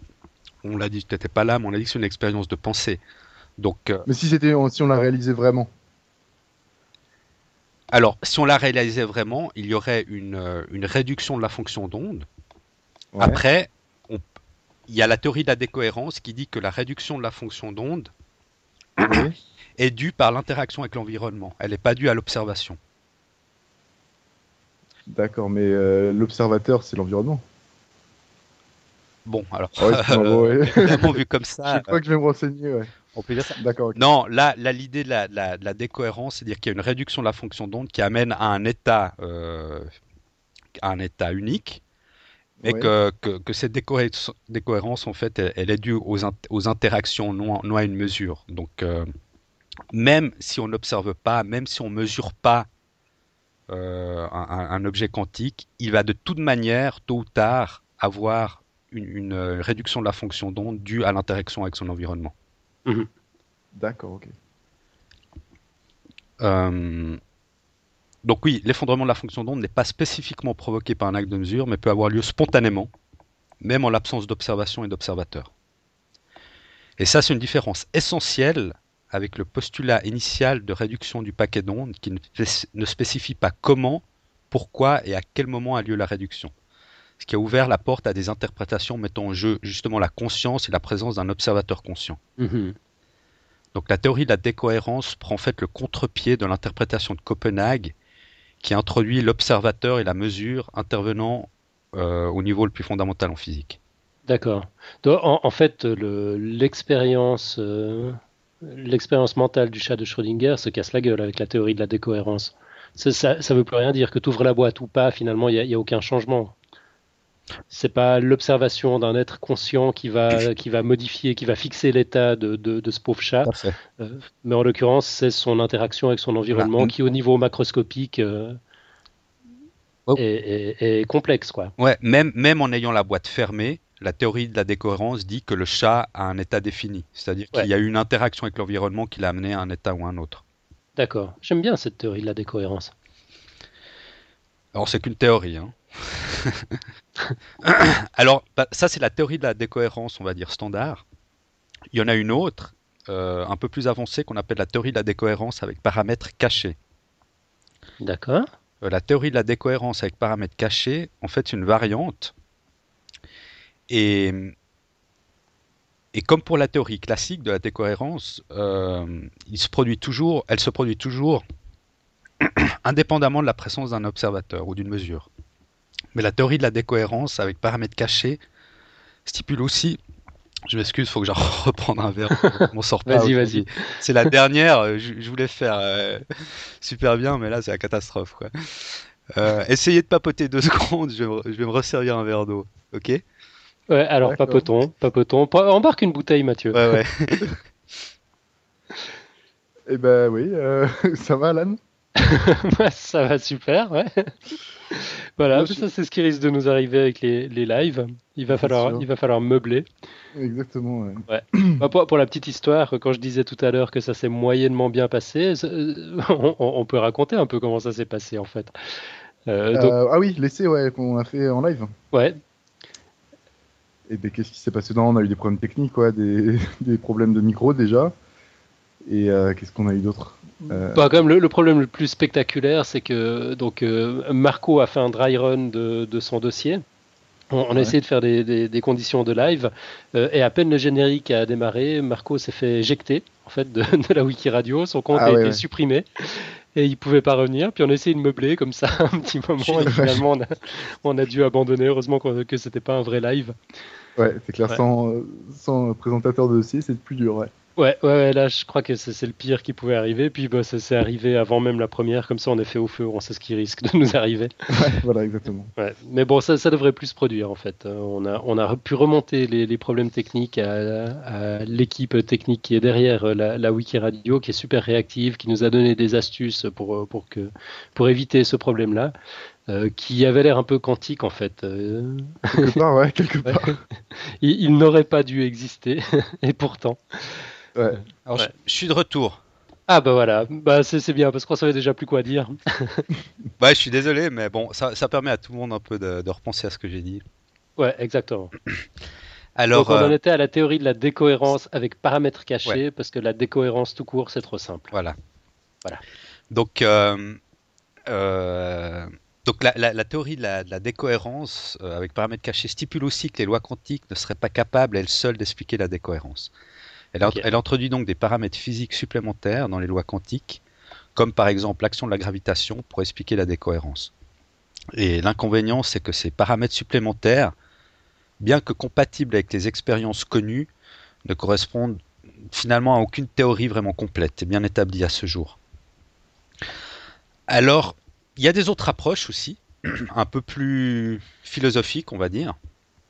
on l'a dit, tu n'étais pas là, mais on a dit que c'est une expérience de pensée. Donc, euh, Mais si c'était, si on l'a réalisé vraiment. alors, si on la réalisait vraiment, il y aurait une, euh, une réduction de la fonction d'onde. Ouais. Après, on- il y a la théorie de la décohérence qui dit que la réduction de la fonction d'onde Oui. est due par l'interaction avec l'environnement. Elle n'est pas due à l'observation. D'accord, mais euh, l'observateur, c'est l'environnement. Bon, alors, ouais, excuse-moi, bon, ouais. évidemment, vu comme Je ça, crois que je vais me renseigner, ouais. On peut dire ça. D'accord, ok. Non, là, là l'idée de la, de la- de la décohérence, c'est-à-dire qu'il y a une réduction de la fonction d'onde qui amène à un état, euh, à un état unique, mais Ouais. que, que, que cette décohérence, décohérence, en fait, elle, elle est due aux, int- aux interactions, non, non à une mesure. Donc, euh, même si on n'observe pas, même si on mesure pas euh, un, objet quantique, il va de toute manière, tôt ou tard, avoir une, une, réduction de la fonction d'onde due à l'interaction avec son environnement. D'accord, ok. Euh, donc oui, l'effondrement de la fonction d'onde n'est pas spécifiquement provoqué par un acte de mesure, mais peut avoir lieu spontanément, même en l'absence d'observation et d'observateur. Et ça, c'est une différence essentielle avec le postulat initial de réduction du paquet d'ondes qui ne spécifie pas comment, pourquoi et à quel moment a lieu la réduction. Ce qui a ouvert la porte à des interprétations mettant en jeu justement la conscience et la présence d'un observateur conscient. Mhm. Donc la théorie de la décohérence prend en fait le contre-pied de l'interprétation de Copenhague qui introduit l'observateur et la mesure intervenant euh, au niveau le plus fondamental en physique. D'accord. En, en fait, le- euh, l'expérience mentale du chat de Schrödinger se casse la gueule avec la théorie de la décohérence. Ça, ça veut plus rien dire que tu ouvres la boîte ou pas, finalement, il n'y a aucun changement. C'est pas l'observation d'un être conscient qui va, qui va modifier, qui va fixer l'état de, de, de ce pauvre chat, Euh, mais en l'occurrence, c'est son interaction avec son environnement qui, au niveau macroscopique, euh, Oh. est, est- est complexe. Quoi. Ouais, même, même en ayant la boîte fermée, la théorie de la décohérence dit que le chat a un état défini, c'est-à-dire Ouais. qu'il y a eu une interaction avec l'environnement qui l'a amené à un état ou un autre. D'accord. J'aime bien cette théorie de la décohérence. Alors c'est qu'une théorie. Hein. Alors bah, ça c'est la théorie de la décohérence, on va dire standard. Il y en a une autre, euh, un peu plus avancée, qu'on appelle la théorie de la décohérence avec paramètres cachés. D'accord. Euh, la théorie de la décohérence avec paramètres cachés, en fait, c'est une variante Et, et comme pour la théorie classique de la décohérence, euh, il se produit toujours, elle se produit toujours indépendamment de la présence d'un observateur ou d'une mesure. Mais la théorie de la décohérence avec paramètres cachés stipule aussi je m'excuse, il faut que j'en reprenne un verre. M'en sort pas. vas-y, vas-y. C'est la dernière. euh, Je, je voulais faire euh, super bien, mais là, c'est la catastrophe. Quoi. Euh, essayez de papoter deux secondes. Je vais, me- je vais me resservir un verre d'eau. Ok? Ouais, Ouais, alors papotons, papotons. Pa- Embarque une bouteille, Mathieu. ouais. Eh ben oui, euh, ça va, Alan? Ouais, ça va super, ouais. Voilà, Moi, tout je- ça c'est ce qui risque de nous arriver avec les, les lives. Il va, falloir, il va falloir meubler. Exactement. ouais. Bah, pour, pour la petite histoire, quand je disais tout à l'heure que ça s'est moyennement bien passé, euh, on, on peut raconter un peu comment ça s'est passé en fait. Euh, donc, Euh, ah oui, l'essai ouais, qu'on a fait en live. ouais, Et ben qu'est-ce qui s'est passé? Dedans On a eu des problèmes techniques, quoi, des, des problèmes de micro déjà. Et euh, qu'est-ce qu'on a eu d'autre? Euh, Bah, quand même, le, le problème le plus spectaculaire, c'est que donc euh, Marco a fait un dry run de, de son dossier. On, on a essayé de faire des, des- des conditions de live et à peine le générique a démarré, Marco s'est fait éjecter en fait de, de la wiki radio. Son compte Ah a ouais, été ouais. supprimé et il pouvait pas revenir. Puis on a essayé de meubler comme ça un petit moment et finalement on a, on a dû abandonner. Heureusement qu'on- que c'était pas un vrai live. Ouais, c'est clair, sans, sans présentateur de dossier, c'est plus dur, ouais. Ouais, ouais, ouais, là je crois que c'est le pire qui pouvait arriver. Puis bah, ça s'est arrivé avant même la première, comme ça on est fait au feu, on sait ce qui risque de nous arriver. Ouais, voilà, exactement. Ouais, mais bon, ça, ça devrait plus se produire en fait. Euh, On a, on a pu remonter les, les problèmes techniques à, à l'équipe technique qui est derrière euh, la, la Wiki Radio, qui est super réactive, qui nous a donné des astuces pour, euh, pour, que, pour éviter ce problème-là, euh, qui avait l'air un peu quantique en fait. Euh, Quelque part, ouais, quelque part. il il n'aurait pas dû exister, et pourtant. Ouais. Alors, Ouais. je, je suis de retour. Ah bah voilà, bah, c'est c'est bien parce qu'on savait déjà plus quoi dire. Ouais, je suis désolé, mais bon, ça, ça permet à tout le monde un peu de, de repenser à ce que j'ai dit. Ouais, exactement. Alors, Donc on en euh, était à la théorie de la décohérence avec paramètres cachés, parce que la décohérence tout court c'est trop simple. Voilà. Voilà. Donc, euh, euh, donc la, la- la théorie de la, de la décohérence euh, avec paramètres cachés stipule aussi que les lois quantiques ne seraient pas capables elles seules d'expliquer la décohérence. Elle, introduit donc des paramètres physiques supplémentaires dans les lois quantiques, comme par exemple l'action de la gravitation pour expliquer la décohérence. Et l'inconvénient, c'est que ces paramètres supplémentaires, bien que compatibles avec les expériences connues, ne correspondent finalement à aucune théorie vraiment complète et bien établie à ce jour. Alors, il y a des autres approches aussi, un peu plus philosophiques, on va dire.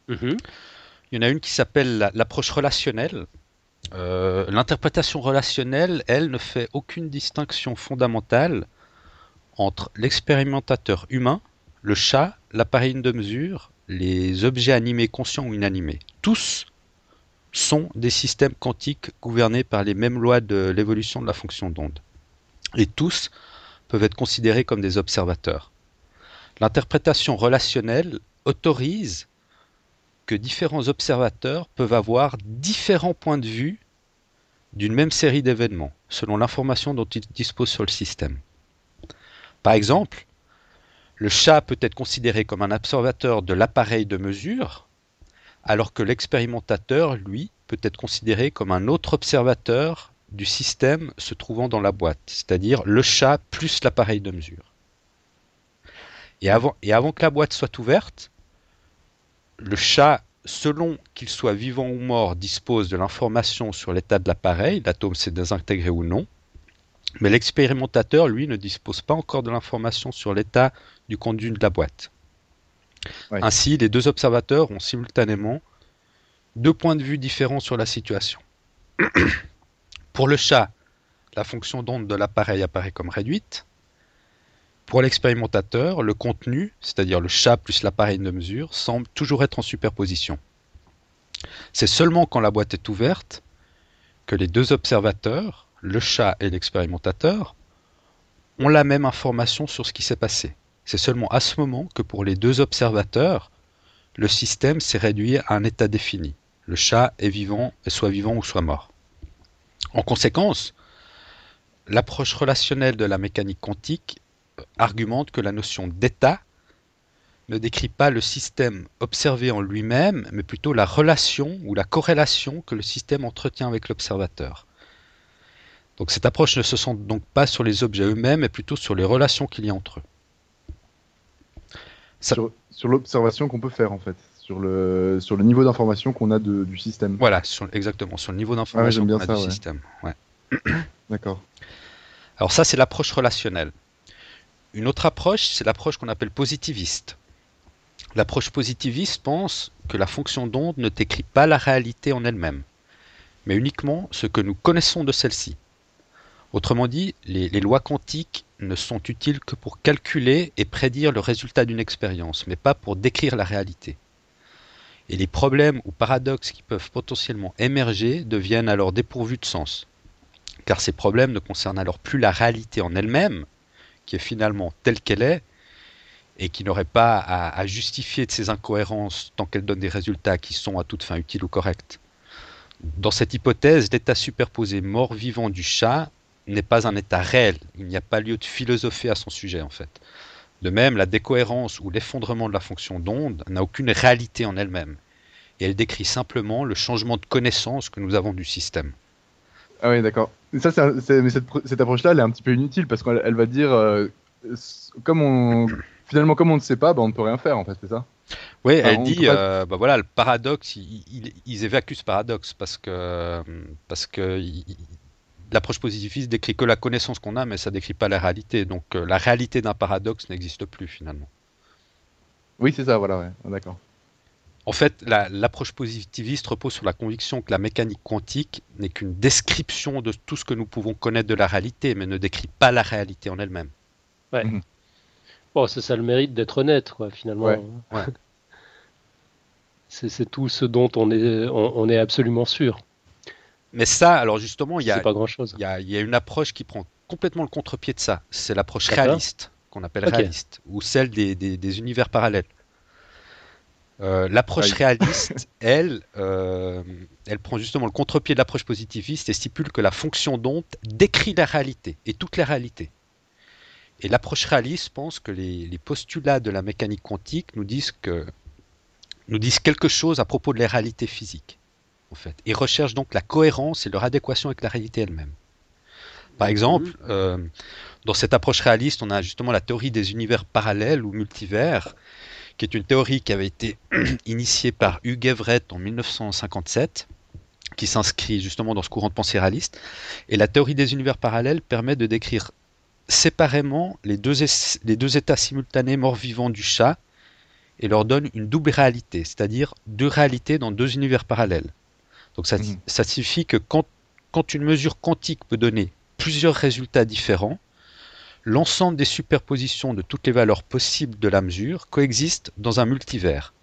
Mhm. Il y en a une qui s'appelle la- l'approche relationnelle. Euh, L'interprétation relationnelle, elle, ne fait aucune distinction fondamentale entre l'expérimentateur humain, le chat, l'appareil de mesure, les objets animés conscients ou inanimés. Tous sont des systèmes quantiques gouvernés par les mêmes lois de l'évolution de la fonction d'onde. Et tous peuvent être considérés comme des observateurs. L'interprétation relationnelle autorise différents observateurs peuvent avoir différents points de vue d'une même série d'événements, selon l'information dont ils disposent sur le système. Par exemple, le chat peut être considéré comme un observateur de l'appareil de mesure, alors que l'expérimentateur, lui, peut être considéré comme un autre observateur du système se trouvant dans la boîte, c'est-à-dire le chat plus l'appareil de mesure. Et avant que la boîte soit ouverte, le chat, selon qu'il soit vivant ou mort, dispose de l'information sur l'état de l'appareil, l'atome s'est désintégré ou non, mais l'expérimentateur, lui, ne dispose pas encore de l'information sur l'état du conduit de la boîte. Ouais. Ainsi, les deux observateurs ont simultanément deux points de vue différents sur la situation. Pour le chat, la fonction d'onde de l'appareil apparaît comme réduite. Pour l'expérimentateur, le contenu, c'est-à-dire le chat plus l'appareil de mesure, semble toujours être en superposition. C'est seulement quand la boîte est ouverte que les deux observateurs, le chat et l'expérimentateur, ont la même information sur ce qui s'est passé. C'est seulement à ce moment que pour les deux observateurs, le système s'est réduit à un état défini. Le chat est vivant, soit vivant ou soit mort. En conséquence, l'approche relationnelle de la mécanique quantique argumente que la notion d'état ne décrit pas le système observé en lui-même, mais plutôt la relation ou la corrélation que le système entretient avec l'observateur. Donc cette approche ne se centre donc pas sur les objets eux-mêmes, mais plutôt sur les relations qu'il y a entre eux. Ça- Sur, sur l'observation qu'on peut faire en fait, sur le, sur le niveau d'information qu'on a de- du système. Voilà, sur- exactement, sur le niveau Ah ouais, d'information qu'on a ça, du ouais. système. ouais. D'accord. Alors ça, c'est l'approche relationnelle. Une autre approche, c'est l'approche qu'on appelle positiviste. L'approche positiviste pense que la fonction d'onde ne décrit pas la réalité en elle-même, mais uniquement ce que nous connaissons de celle-ci. Autrement dit, les, lois quantiques ne sont utiles que pour calculer et prédire le résultat d'une expérience, mais pas pour décrire la réalité. Et les problèmes ou paradoxes qui peuvent potentiellement émerger deviennent alors dépourvus de sens car ces problèmes ne concernent alors plus la réalité en elle-même, qui est finalement telle qu'elle est, et qui n'aurait pas à, à justifier de ses incohérences tant qu'elle donne des résultats qui sont à toute fin utiles ou corrects. Dans cette hypothèse, l'état superposé mort-vivant du chat n'est pas un état réel, il n'y a pas lieu de philosopher à son sujet en fait. De même, la décohérence ou l'effondrement de la fonction d'onde n'a aucune réalité en elle-même, et elle décrit simplement le changement de connaissance que nous avons du système. Ah oui, d'accord. Mais Ça, c'est un- c'est- mais cette, cette approche-là, elle est un petit peu inutile parce qu'elle elle va dire, euh, s- comme on, finalement, comme on ne sait pas, bah, on ne peut rien faire en fait, c'est ça? Oui, Enfin, elle dit, pas- euh, bah voilà, le paradoxe, ils, ils- ils évacuent ce paradoxe parce que, parce l'approche positiviste décrit que la connaissance qu'on a, mais ça décrit pas la réalité. Donc euh, la réalité d'un paradoxe n'existe plus finalement. Oui, c'est ça, voilà, ouais. D'accord. En fait, la- l'approche positiviste repose sur la conviction que la mécanique quantique n'est qu'une description de tout ce que nous pouvons connaître de la réalité, mais ne décrit pas la réalité en elle-même. Bon, c'est ça le mérite d'être honnête, quoi, finalement. Ouais, ouais. C'est c'est tout ce dont on est, on, on est absolument sûr. Mais ça, alors justement, il y a. Il y, a, il y a une approche qui prend complètement le contre-pied de ça. C'est l'approche D'accord. réaliste, qu'on appelle réaliste, ou celle des, des- des univers parallèles. Euh, l'approche réaliste, elle, euh, elle prend justement le contre-pied de l'approche positiviste et stipule que la fonction d'onde décrit la réalité, et toute la réalité. Et l'approche réaliste pense que les, les postulats de la mécanique quantique nous disent que nous disent quelque chose à propos de la réalité physique, en fait, et recherche donc la cohérence et leur adéquation avec la réalité elle-même. Par exemple, euh, dans cette approche réaliste, on a justement la théorie des univers parallèles ou multivers, qui est une théorie qui avait été initiée par Hugh Everett en 1957, qui s'inscrit justement dans ce courant de pensée réaliste. Et la théorie des univers parallèles permet de décrire séparément les deux, es- les deux états simultanés morts-vivants du chat et leur donne une double réalité, c'est-à-dire deux réalités dans deux univers parallèles. Donc ça, ça signifie que quand, quand une mesure quantique peut donner plusieurs résultats différents, l'ensemble des superpositions de toutes les valeurs possibles de la mesure coexistent dans un multivers.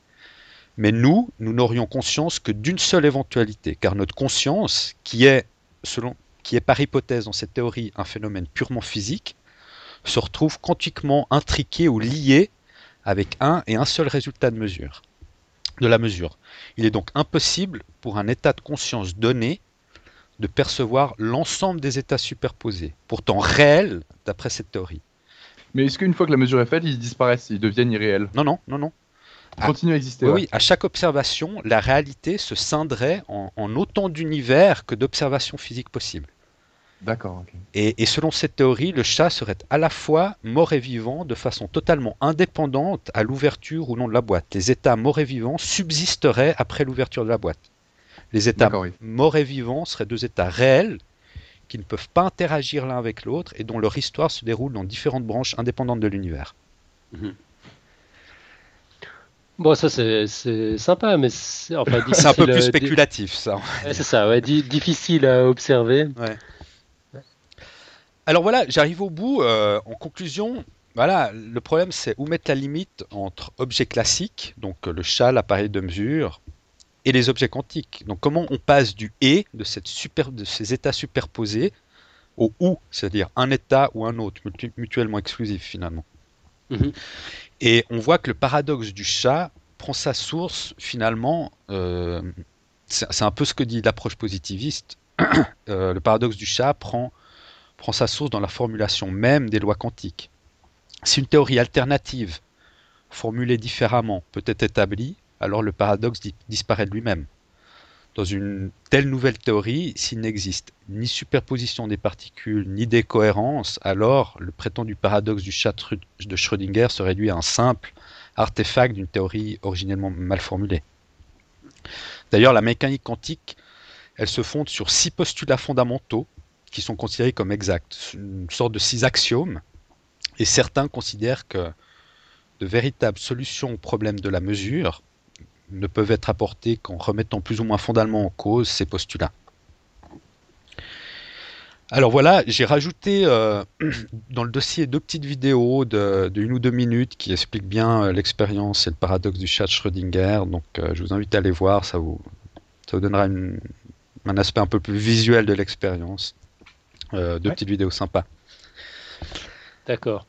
Mais nous, nous n'aurions conscience que d'une seule éventualité, car notre conscience, qui est, selon, qui est par hypothèse dans cette théorie un phénomène purement physique, se retrouve quantiquement intriquée ou liée avec un et un seul résultat de mesure, de la mesure. Il est donc impossible pour un état de conscience donné de percevoir l'ensemble des états superposés, pourtant réels d'après cette théorie. Mais est-ce qu'une fois que la mesure est faite, ils disparaissent, ils deviennent irréels? Non, non, non, non. Ils continuent à exister Oui, ouais. à chaque observation, la réalité se scinderait en, en autant d'univers que d'observations physiques possibles. D'accord. Et, et selon cette théorie, le chat serait à la fois mort et vivant de façon totalement indépendante à l'ouverture ou non de la boîte. Les états morts et vivants subsisteraient après l'ouverture de la boîte. Les états oui. morts et vivants seraient deux états réels qui ne peuvent pas interagir l'un avec l'autre et dont leur histoire se déroule dans différentes branches indépendantes de l'univers. Bon, ça c'est sympa, mais c'est enfin, un peu plus euh, spéculatif, ça. Ouais, c'est ça, ouais, difficile à observer. Alors voilà, j'arrive au bout. euh, en conclusion, voilà, le problème c'est où mettre la limite entre objets classiques, donc le chat, l'appareil de mesure, et les objets quantiques. Donc comment on passe du et de, cette super, de ces états superposés au ou, c'est-à-dire un état ou un autre, mutu- mutuellement exclusif finalement. Mhm. Et on voit que le paradoxe du chat prend sa source finalement, euh, c'est un peu ce que dit l'approche positiviste. Euh, le paradoxe du chat prend prend sa source dans la formulation même des lois quantiques. Si une théorie alternative formulé différemment peut être établi, alors le paradoxe disparaît de lui-même. Dans une telle nouvelle théorie, s'il n'existe ni superposition des particules, ni décohérence, alors le prétendu paradoxe du chat de Schrödinger se réduit à un simple artefact d'une théorie originellement mal formulée. D'ailleurs, la mécanique quantique, elle se fonde sur six postulats fondamentaux qui sont considérés comme exacts, une sorte de six axiomes, et certains considèrent que de véritables solutions aux problèmes de la mesure ne peuvent être apportées qu'en remettant plus ou moins fondamentalement en cause ces postulats. Alors voilà, j'ai rajouté euh, dans le dossier deux petites vidéos de, une ou deux minutes qui expliquent bien euh, l'expérience et le paradoxe du chat Schrödinger. Donc euh, je vous invite à aller voir, ça vous, ça vous donnera un aspect un peu plus visuel de l'expérience. deux petites vidéos sympas. D'accord.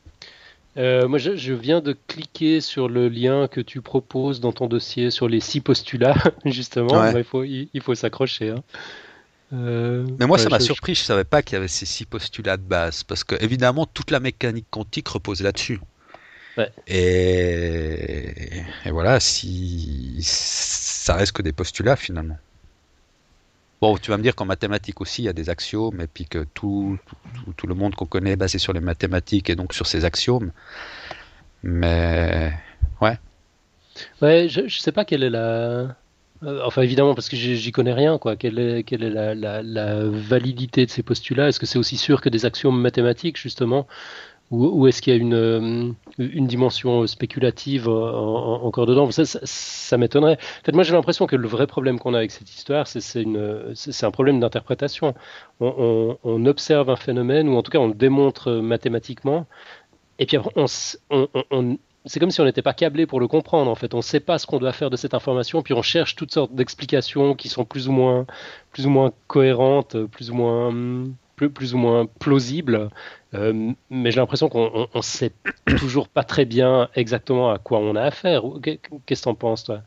Moi, je, viens de cliquer sur le lien que tu proposes dans ton dossier sur les six postulats, justement. il faut, il, faut s'accrocher. Hein. Euh, mais moi, ça m'a surpris. Je savais pas qu'il y avait ces six postulats de base, parce que évidemment, toute la mécanique quantique repose là-dessus. Et... voilà, si ça reste que des postulats finalement. Bon, tu vas me dire qu'en mathématiques aussi, il y a des axiomes, et puis que tout, tout, le monde qu'on connaît est basé sur les mathématiques et donc sur ces axiomes. Mais ouais. Ouais, je, je sais pas quelle est la, euh, enfin, évidemment, parce que j'y connais rien, quoi. Quelle est, quelle est la, validité de ces postulats? Est-ce que c'est aussi sûr que des axiomes mathématiques, justement? Ou, est-ce qu'il y a une, euh, une dimension spéculative encore dedans? Ça, ça, m'étonnerait. En fait, moi, j'ai l'impression que le vrai problème qu'on a avec cette histoire, c'est un problème d'interprétation. On, observe un phénomène, ou en tout cas, on le démontre mathématiquement, et puis après, c'est comme si on n'était pas câblé pour le comprendre en fait. On ne sait pas ce qu'on doit faire de cette information, puis on cherche toutes sortes d'explications qui sont plus ou moins, plus ou moins cohérentes, plus ou moins, plus, plus ou moins plausibles. Euh, mais j'ai l'impression qu'on ne sait toujours pas très bien exactement à quoi on a affaire. Qu'est-ce que tu en penses toi?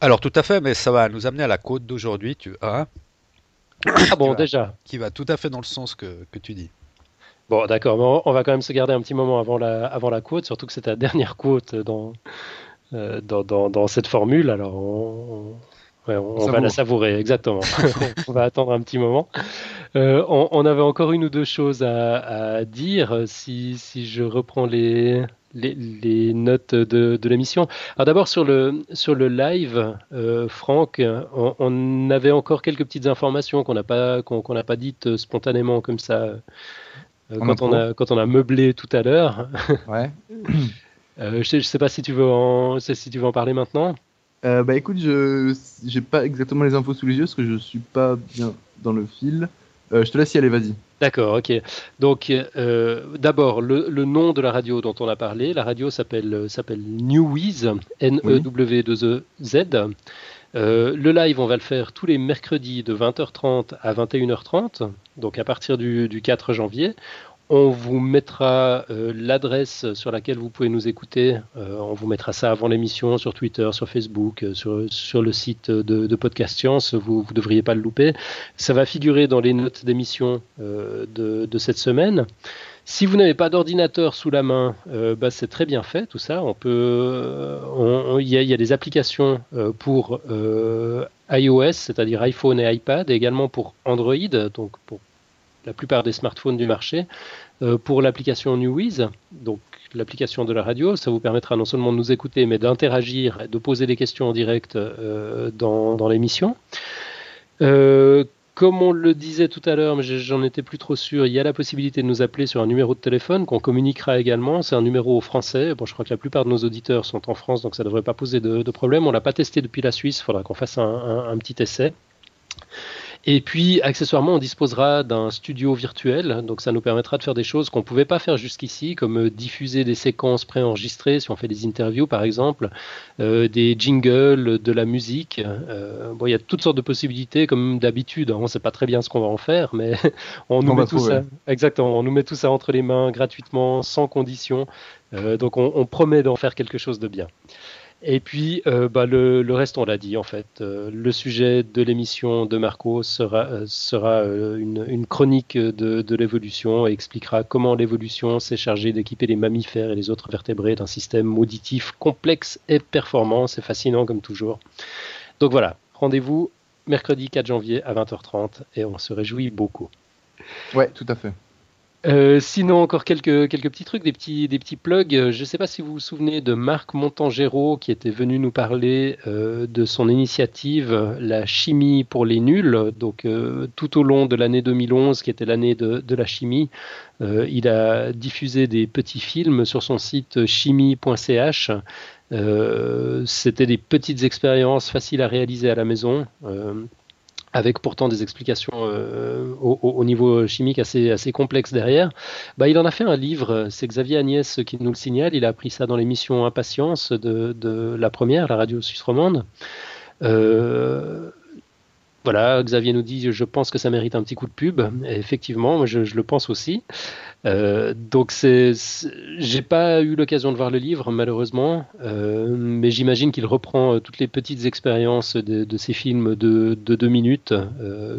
Alors tout à fait, mais ça va nous amener à la côte d'aujourd'hui. Tu ah bon déjà? Qui va tout à fait dans le sens que, que tu dis. Bon, d'accord, on va quand même se garder un petit moment avant la, avant la quote, surtout que c'est ta dernière quote dans, euh, dans, dans, cette formule. Alors, on, va la savourer, exactement. on va attendre un petit moment. Euh, on, avait encore une ou deux choses à, dire si, si, je reprends les, les, notes de, de l'émission. Alors d'abord sur le, sur le live, euh, Franck, on, avait encore quelques petites informations qu'on n'a pas, qu'on n'a pas dites spontanément comme ça euh, quand, on a, quand on a meublé tout à l'heure. Ouais. Je ne sais, pas si tu veux en, si tu veux en parler maintenant. Euh, bah écoute, je n'ai pas exactement les infos sous les yeux parce que je suis pas bien dans le fil. je te laisse y aller, vas-y. D'accord, ok. Donc d'abord le, le, nom de la radio dont on a parlé. La radio s'appelle Newiz, N-E-W-2-E-Z. le live, on va le faire tous les mercredis de 20h30 à 21h30 donc à partir du, 4 janvier. On vous mettra euh, l'adresse sur laquelle vous pouvez nous écouter. Euh, on vous mettra ça avant l'émission sur Twitter, sur Facebook, euh, sur, le site de, Podcast Science. Vous ne devriez pas le louper. Ça va figurer dans les notes d'émission de, cette semaine. Si vous n'avez pas d'ordinateur sous la main, bah, c'est très bien fait tout ça. On peut, il y, a des applications pour iOS, c'est-à-dire iPhone et iPad, et également pour Android, donc pour la plupart des smartphones du marché. Euh, pour l'application Newiz, donc l'application de la radio, ça vous permettra non seulement de nous écouter, mais d'interagir, de poser des questions en direct euh, dans, l'émission. Euh, comme on le disait tout à l'heure, mais j'en étais plus trop sûr, il y a la possibilité de nous appeler sur un numéro de téléphone qu'on communiquera également. C'est un numéro français. Bon, je crois que la plupart de nos auditeurs sont en France, donc ça ne devrait pas poser de, problème. On l'a pas testé depuis la Suisse. Il faudra qu'on fasse un, petit essai. Et puis, accessoirement, on disposera d'un studio virtuel, donc ça nous permettra de faire des choses qu'on ne pouvait pas faire jusqu'ici, comme euh, diffuser des séquences préenregistrées, si on fait des interviews par exemple, euh, des jingles, de la musique. Euh, bon, il y a toutes sortes de possibilités, comme d'habitude. Hein. on ne sait pas très bien ce qu'on va en faire, mais on nous met tout ça. Exactement, on nous met tout ça entre les mains gratuitement, sans condition. donc, on promet d'en faire quelque chose de bien. Et puis, euh, bah, le, le, reste, on l'a dit en fait. Euh, le sujet de l'émission de Marco sera, euh, sera une, une, chronique de, de l'évolution et expliquera comment l'évolution s'est chargée d'équiper les mammifères et les autres vertébrés d'un système auditif complexe et performant. C'est fascinant comme toujours. Donc voilà, rendez-vous mercredi 4 janvier à 20h30 et on se réjouit beaucoup. Ouais, tout à fait. Euh, sinon, encore quelques, petits trucs, des petits, plugs. Euh, je ne sais pas si vous vous souvenez de Marc Montangero qui était venu nous parler euh, de son initiative La chimie pour les nuls. Donc, tout au long de l'année 2011, qui était l'année de, la chimie, il a diffusé des petits films sur son site chimie.ch. C'était des petites expériences faciles à réaliser à la maison avec pourtant des explications euh, au, niveau chimique assez, assez complexes derrière, bah, il en a fait un livre, c'est Xavier Agnès qui nous le signale, il a appris ça dans l'émission Impatience de, de, la première, la radio suisse romande. Euh, voilà, Xavier nous dit, je pense que ça mérite un petit coup de pub. Effectivement, je, le pense aussi. Euh, donc c'est, j'ai pas eu l'occasion de voir le livre malheureusement, euh, mais j'imagine qu'il reprend euh, toutes les petites expériences de, ces films de, de deux minutes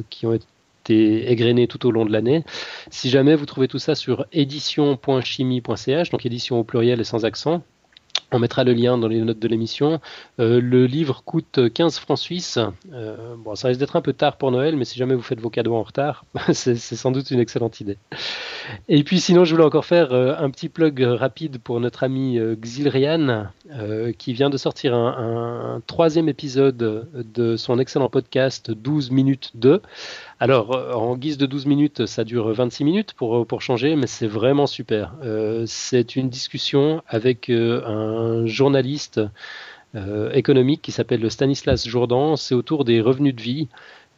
qui ont été égrenés tout au long de l'année. Si jamais vous trouvez tout ça sur édition.chimie.ch, donc édition au pluriel et sans accent, on mettra le lien dans les notes de l'émission. Euh, le livre coûte 15 francs suisses. Euh, bon, ça risque d'être un peu tard pour Noël, mais si jamais vous faites vos cadeaux en retard, c'est sans doute une excellente idée. Et puis sinon, je voulais encore faire euh, un petit plug rapide pour notre ami euh, Xilrian, qui vient de sortir un, un, troisième épisode de son excellent podcast 12 minutes 2. Alors, euh, en guise de 12 minutes, ça dure 26 minutes pour, pour changer, mais c'est vraiment super. Euh, c'est une discussion avec euh, un journaliste euh, économique qui s'appelle Stanislas Jourdan. C'est autour des revenus de vie.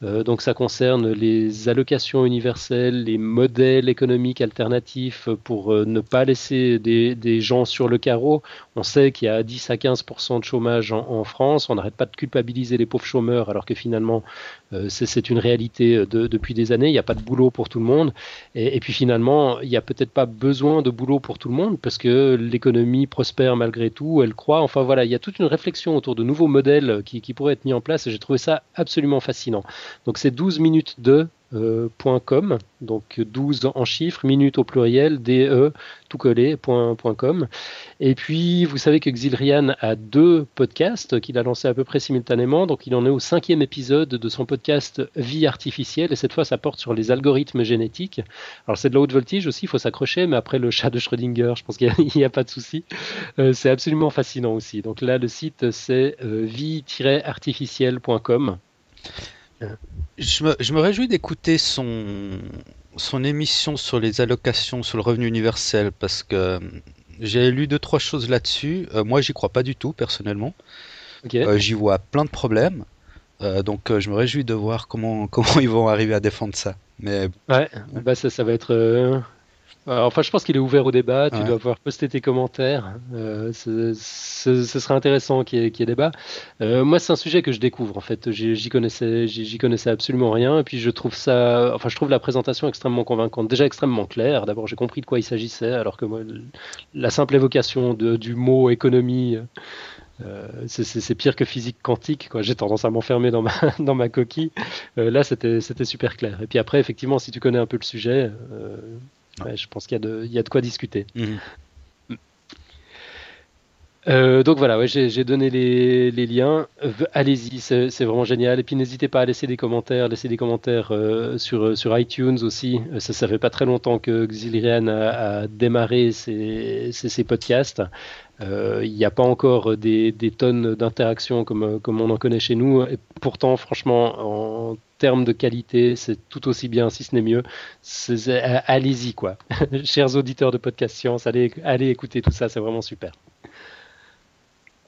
Euh, donc ça concerne les allocations universelles, les modèles économiques alternatifs pour euh, ne pas laisser des, gens sur le carreau. On sait qu'il y a 10 à 15 de chômage en, France. On n'arrête pas de culpabiliser les pauvres chômeurs alors que finalement euh, c'est une réalité de, depuis des années. Il n'y a pas de boulot pour tout le monde. Et, et puis finalement, il n'y a peut-être pas besoin de boulot pour tout le monde parce que l'économie prospère malgré tout, elle croît. Enfin voilà, il y a toute une réflexion autour de nouveaux modèles qui, qui pourraient être mis en place et j'ai trouvé ça absolument fascinant. Donc c'est 12 minutes de euh, donc 12 en chiffres, minutes au pluriel, DE, tout collé, point, .com. Et puis, vous savez que Xilrian a deux podcasts qu'il a lancés à peu près simultanément, donc il en est au cinquième épisode de son podcast Vie artificielle, et cette fois ça porte sur les algorithmes génétiques. Alors c'est de la haute voltige aussi, il faut s'accrocher, mais après le chat de Schrödinger, je pense qu'il n'y a, a, pas de souci. Euh, c'est absolument fascinant aussi. Donc là, le site c'est euh, vie-artificielle.com. Je me, je me réjouis d'écouter son, son émission sur les allocations sur le revenu universel parce que j'ai lu deux trois choses là-dessus. Euh, moi, j'y crois pas du tout personnellement. Okay. Euh, j'y vois plein de problèmes. Euh, donc, je me réjouis de voir comment comment ils vont arriver à défendre ça. Mais ouais, bah ça, ça va être euh, enfin, je pense qu'il est ouvert au débat. Tu ouais. dois pouvoir poster tes commentaires. Euh, ce, ce, ce serait intéressant qu'il y, ait, qu y ait débat. Euh, moi, c'est un sujet que je découvre. En fait, j'y connaissais, j'y connaissais absolument rien. Et puis, je trouve ça, enfin, je trouve la présentation extrêmement convaincante. Déjà extrêmement claire. D'abord, j'ai compris de quoi il s'agissait, alors que moi, la simple évocation de, du mot économie. Euh, c'est pire que physique quantique. J'ai tendance à m'enfermer dans ma, dans ma coquille. Euh, là, c'était super clair. Et puis après, effectivement, si tu connais un peu le sujet, euh, Ouais, je pense qu'il y, y, a de quoi discuter. Mmh. Euh, donc voilà, ouais, j'ai donné les, les liens. Allez-y, c'est vraiment génial. Et puis n'hésitez pas à laisser des commentaires, laisser des commentaires euh, sur, sur iTunes aussi. Ça, ça fait pas très longtemps que Xilrian a, a démarré ses, ses, ses podcasts. Euh, il n'y a pas encore des, des tonnes d'interactions comme, comme on en connaît chez nous. Et pourtant, franchement, en termes de qualité, c'est tout aussi bien, si ce n'est mieux. Allez-y, quoi. Chers auditeurs de Podcast Science, allez, allez écouter tout ça, c'est vraiment super.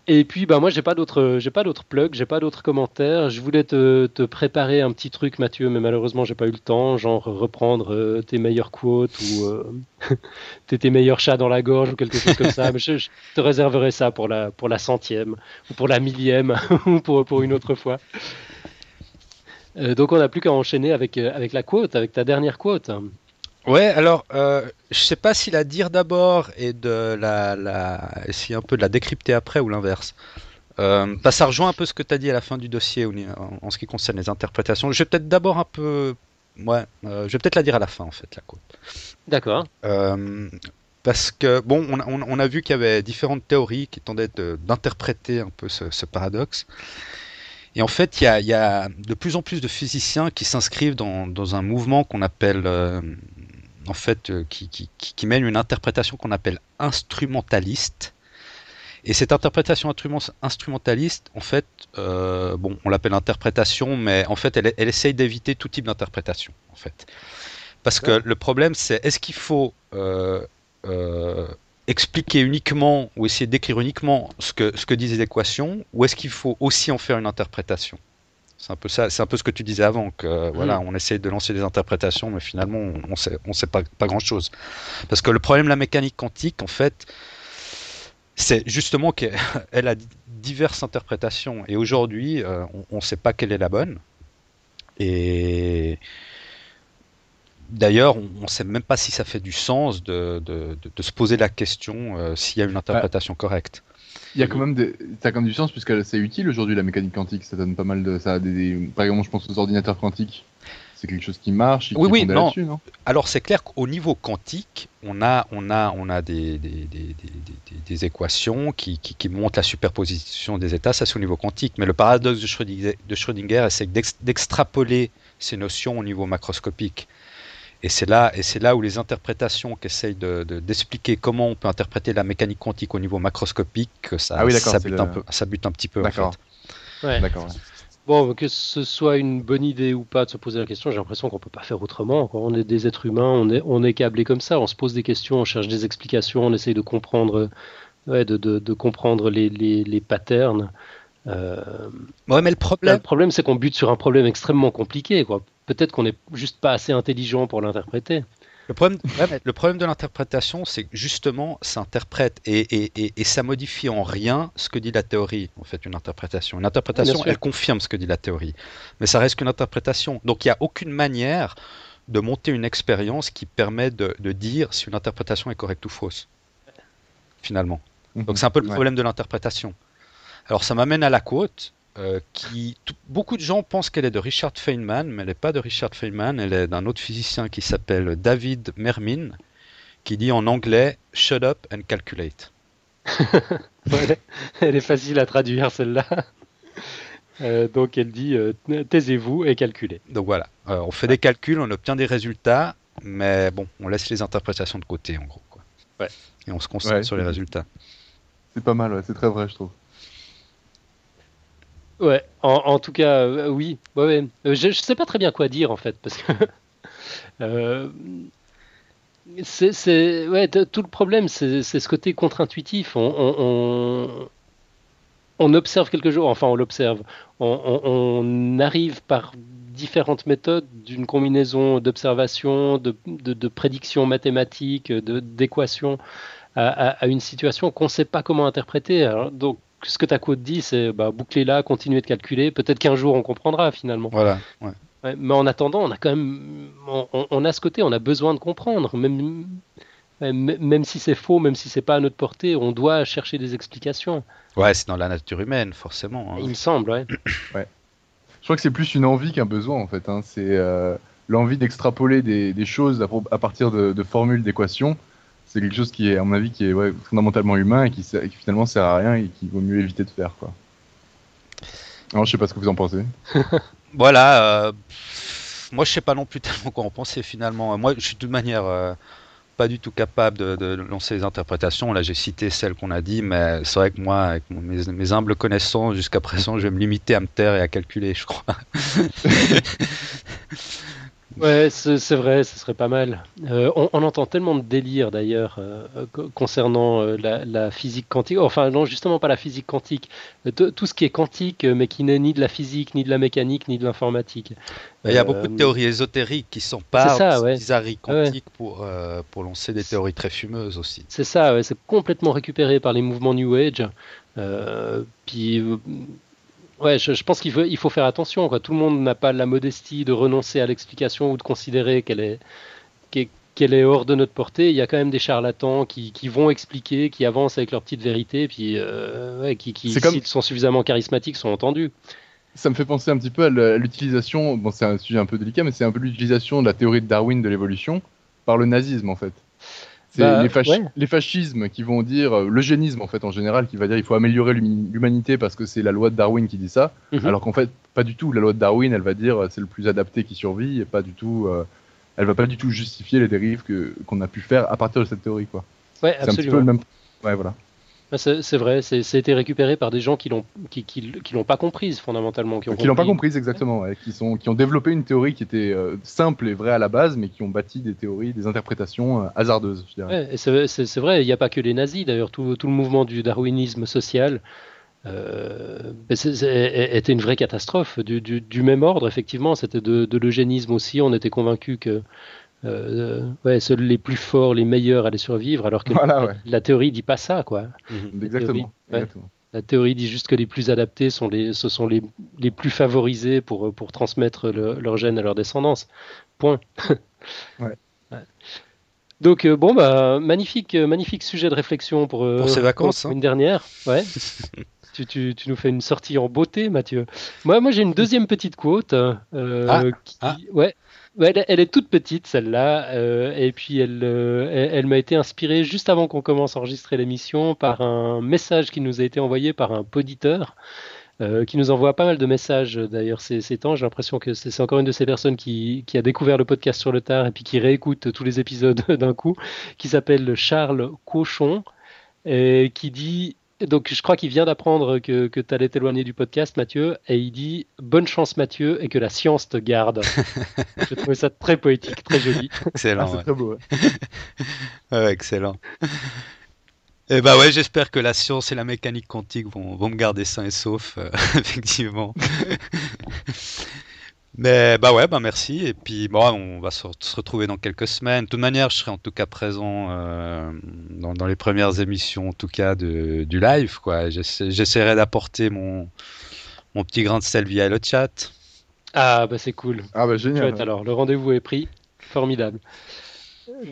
Et puis, bah, moi, j'ai pas pas d'autres plugs, j'ai pas d'autres commentaires. Je voulais te, préparer un petit truc, Mathieu, mais malheureusement, j'ai pas eu le temps. Genre reprendre euh, tes meilleures quotes ou euh, tes, tes meilleurs chats dans la gorge ou quelque chose comme ça. Mais je, je, te réserverai ça pour la, pour la centième ou pour la millième ou pour, pour une autre fois. Euh, donc, on n'a plus qu'à enchaîner avec, euh, avec la quote, avec ta dernière quote. Ouais, alors euh, je sais pas si la dire d'abord et de la, la essayer un peu de la décrypter après ou l'inverse. Euh, bah, ça rejoint un peu ce que tu as dit à la fin du dossier en, en ce qui concerne les interprétations. Je vais peut-être d'abord un peu. Ouais, je vais peut-être la dire à la fin en fait, la côte. D'accord. Parce que, bon, on, a- on a- on a vu qu'il y avait différentes théories qui tendaient d'interpréter un peu ce, ce paradoxe. Et en fait, il y a, il y a de plus en plus de physiciens qui s'inscrivent dans, dans un mouvement qu'on appelle, euh, en fait, euh, qui, qui, qui- qui mène une interprétation qu'on appelle instrumentaliste. Et cette interprétation instrument- instrumentaliste, en fait, euh, bon, on l'appelle interprétation, mais en fait, elle, elle essaye d'éviter tout type d'interprétation, en fait. Parce que le problème, c'est est-ce qu'il faut expliquer uniquement ou essayer d'écrire uniquement ce que, ce que disent les équations, ou est-ce qu'il faut aussi en faire une interprétation? C'est un peu ça, c'est un peu ce que tu disais avant, que voilà, on essaye de lancer des interprétations, mais finalement, on, on sait, on sait pas, pas grand-chose. Parce que le problème de la mécanique quantique, en fait, c'est justement qu'elle a diverses interprétations, et aujourd'hui, euh, on ne sait pas quelle est la bonne. Et D'ailleurs, on ne sait même pas si ça fait du sens de, de, de, de se poser la question euh, s'il y a une interprétation correcte. Il y a quand même des... ça a quand même du sens puisque c'est utile aujourd'hui la mécanique quantique. Ça donne pas mal de ça. A des, des... Par exemple, je pense aux ordinateurs quantiques. C'est quelque chose qui marche. Oui, oui, non. non? Alors c'est clair qu'au niveau quantique, on a, on a, on a des, des, des, des équations qui, qui, qui, montrent la superposition des états. Ça c'est au niveau quantique. Mais le paradoxe de Schrödinger, de Schrödinger c'est d'extrapoler ces notions au niveau macroscopique. Et c'est là, et c'est là où les interprétations qui essayent de, de, d'expliquer comment on peut interpréter la mécanique quantique au niveau macroscopique, que ça, ah oui, ça, bute, le... un peu, ça bute un petit peu. D'accord. En fait. ouais. D'accord. Ouais. Bon, que ce soit une bonne idée ou pas de se poser la question, j'ai l'impression qu'on peut pas faire autrement. Quand on est des êtres humains, on est, on est câblé comme ça. On se pose des questions, on cherche des explications, on essaye de comprendre, ouais, de, de, de comprendre les, les, les patterns. Euh... Ouais, mais le problème, le problème, c'est qu'on bute sur un problème extrêmement compliqué, quoi peut-être qu'on n'est juste pas assez intelligent pour l'interpréter. Le problème, ouais, le problème de l'interprétation, c'est que justement, ça interprète et, et, et, et, ça modifie en rien ce que dit la théorie, en fait, une interprétation. Une interprétation, elle confirme ce que dit la théorie, mais ça reste qu'une interprétation. Donc il n'y a aucune manière de monter une expérience qui permet de, de, dire si une interprétation est correcte ou fausse, finalement. Donc c'est un peu le problème ouais. de l'interprétation. Alors ça m'amène à la quote. Euh, qui tout, beaucoup de gens pensent qu'elle est de Richard Feynman, mais elle n'est pas de Richard Feynman, elle est d'un autre physicien qui s'appelle David Mermin, qui dit en anglais Shut up and calculate. ouais, elle est facile à traduire celle-là. Euh, donc elle dit euh, taisez-vous et calculez. Donc voilà, Euh, on fait des calculs, on obtient des résultats, mais bon, on laisse les interprétations de côté en gros. Quoi. Ouais. Et on se concentre Ouais. sur les résultats. C'est pas mal, ouais, c'est très vrai, je trouve. Ouais, en, en tout cas, euh, oui. Ouais. Euh, je, je sais pas très bien quoi dire en fait, parce que euh, c'est, ouais, tout le problème, c'est, ce côté contre-intuitif. On, on, observe quelque chose, enfin on l'observe. On, arrive par différentes méthodes, d'une combinaison d'observation, de, de, de prédiction mathématique, de, d'équations, à, à- une situation qu'on ne sait pas comment interpréter. Donc, ce que ta quote dit, c'est bah, boucler là, continuer de calculer. Peut-être qu'un jour on comprendra finalement. Voilà. ouais. Ouais, mais en attendant, on a quand même, on, a ce côté, on a besoin de comprendre, même, même si c'est faux, même si c'est pas à notre portée, on doit chercher des explications. Ouais, c'est dans la nature humaine, forcément. hein. Il me semble, ouais. Je crois que c'est plus une envie qu'un besoin en fait. hein. C'est euh, l'envie d'extrapoler des, des choses à, partir de, de formules d'équations. C'est quelque chose qui est, à mon avis, qui est ouais, fondamentalement humain et qui, qui finalement sert à rien et qu'il vaut mieux éviter de faire. Quoi. Alors, je sais pas ce que vous en pensez. Voilà. euh, moi, je sais pas non plus tellement quoi en penser finalement. Moi, je suis de toute manière euh, pas du tout capable de, de lancer les interprétations. Là, j'ai cité celles qu'on a dit, mais c'est vrai que moi, avec mon- mes, mes humbles connaissances jusqu'à présent, je vais me limiter à me taire et à calculer, je crois. Ouais, c'est vrai, ce serait pas mal. Euh, on, on entend tellement de délire d'ailleurs euh, co- concernant euh, la, la physique quantique. Enfin, non, justement pas la physique quantique. Tout ce qui est quantique, mais qui n'est ni de la physique, ni de la mécanique, ni de l'informatique. Il y a beaucoup de théories ésotériques qui s'emparent ça, ouais. bizarreries Ouais. quantiques pour, pour lancer des théories très fumeuses aussi. C'est ça, ouais, c'est complètement récupéré par les mouvements New Age. Puis, ouais, je, je pense qu'il faut, il faut faire attention. Quoi. Tout le monde n'a pas la modestie de renoncer à l'explication ou de considérer qu'elle est, qu'elle qu'elle est hors de notre portée. Il y a quand même des charlatans qui, qui vont expliquer, qui avancent avec leur petite vérité, puis euh, ouais, qui, qui C'est comme- s'ils sont suffisamment charismatiques, sont entendus. Ça me fait penser un petit peu à l'utilisation, bon c'est un sujet un peu délicat, mais c'est un peu l'utilisation de la théorie de Darwin de l'évolution par le nazisme en fait. C'est Bah, les, fachi- ouais. les fascismes qui vont dire, euh, l'eugénisme en fait en général, qui va dire il faut améliorer l'humanité parce que c'est la loi de Darwin qui dit ça, Mhm. alors qu'en fait pas du tout. La loi de Darwin, elle va dire euh, c'est le plus adapté qui survit, et pas du tout. euh, elle va pas du tout justifier les dérives que qu'on a pu faire à partir de cette théorie quoi. Ouais, C'est un petit absolument. peu le même. Ouais voilà. Ah, C'est vrai, été récupéré par des gens qui l'ont qui, qui, qui l'ont pas comprise fondamentalement, qui ont Qui l'ont pas compris- comprise exactement, ouais, qui, sont, qui ont développé une théorie qui était euh, simple et vraie à la base, mais qui ont bâti des théories, des interprétations euh, hasardeuses, je dirais. Ouais, c'est vrai, il n'y a pas que les nazis, d'ailleurs, tout, tout le mouvement du darwinisme social euh, était une vraie catastrophe. Du, du- du même ordre, effectivement, c'était de, de l'eugénisme aussi. On était convaincus que euh, ouais, seuls les plus forts, les meilleurs allaient survivre, alors que Voilà, la, ouais. la théorie dit pas ça, quoi. Mhm. Exactement. La théorie dit juste que les plus adaptés sont les, ce sont les, les plus favorisés pour, pour transmettre le- leur gène à leur descendance. Point. Ouais. Ouais. Donc euh, bon bah magnifique euh, magnifique sujet de réflexion pour, euh, Pour ces vacances, hein. une dernière ouais tu, tu, tu nous fais une sortie en beauté Mathieu moi moi j'ai une deuxième petite quote euh, Ah, qui- ah. Ouais, elle, est- elle est toute petite celle-là, euh, et puis elle, euh, elle, elle m'a été inspirée juste avant qu'on commence à enregistrer l'émission par un message qui nous a été envoyé par un poditeur euh, qui nous envoie pas mal de messages d'ailleurs ces, ces temps. J'ai l'impression que c'est c'est encore une de ces personnes qui, qui a découvert le podcast sur le tard et puis qui réécoute tous les épisodes d'un coup, qui s'appelle Charles Cochon, et qui dit. Donc je crois qu'il vient d'apprendre que, que tu allais t'éloigner du podcast, Mathieu, et il dit Bonne chance, Mathieu, et que la science te garde. J'ai trouvé ça très poétique, très joli. Ah, Excellent. c'est ouais. très beau. ouais. Ouais, excellent. Et bah ouais, j'espère que la science et la mécanique quantique vont, vont me garder sain et sauf, euh, effectivement. Mais bah ouais, bah merci. Et puis bon, on va se, se retrouver dans quelques semaines. De toute manière, je serai en tout cas présent euh, dans, dans les premières émissions, en tout cas de, du live. quoi. J'essa- J'essaierai d'apporter mon, mon petit grain de sel via le chat. Ah, bah c'est cool. Ah bah génial. Chouette, alors, le rendez-vous est pris. Formidable.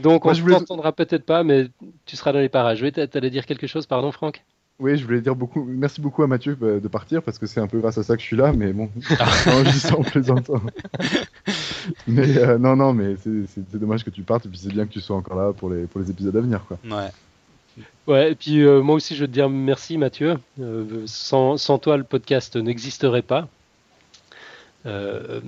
Donc, on je ne voulais- t'entendra peut-être pas, mais tu seras dans les parages. Oui, t'a- t'allais dire quelque chose, pardon, Franck? Oui, je voulais dire beaucoup. Merci beaucoup à Mathieu euh, de partir parce que c'est un peu grâce à ça que je suis là, mais bon, non, je dis ça en plaisantant. mais euh, non, non, mais c'est- dommage que tu partes et puis c'est bien que tu sois encore là pour les pour les épisodes à venir, quoi. Ouais. Ouais, et puis euh, moi aussi, je veux te dire merci, Mathieu. Euh, sans, sans toi, le podcast n'existerait pas. Euh,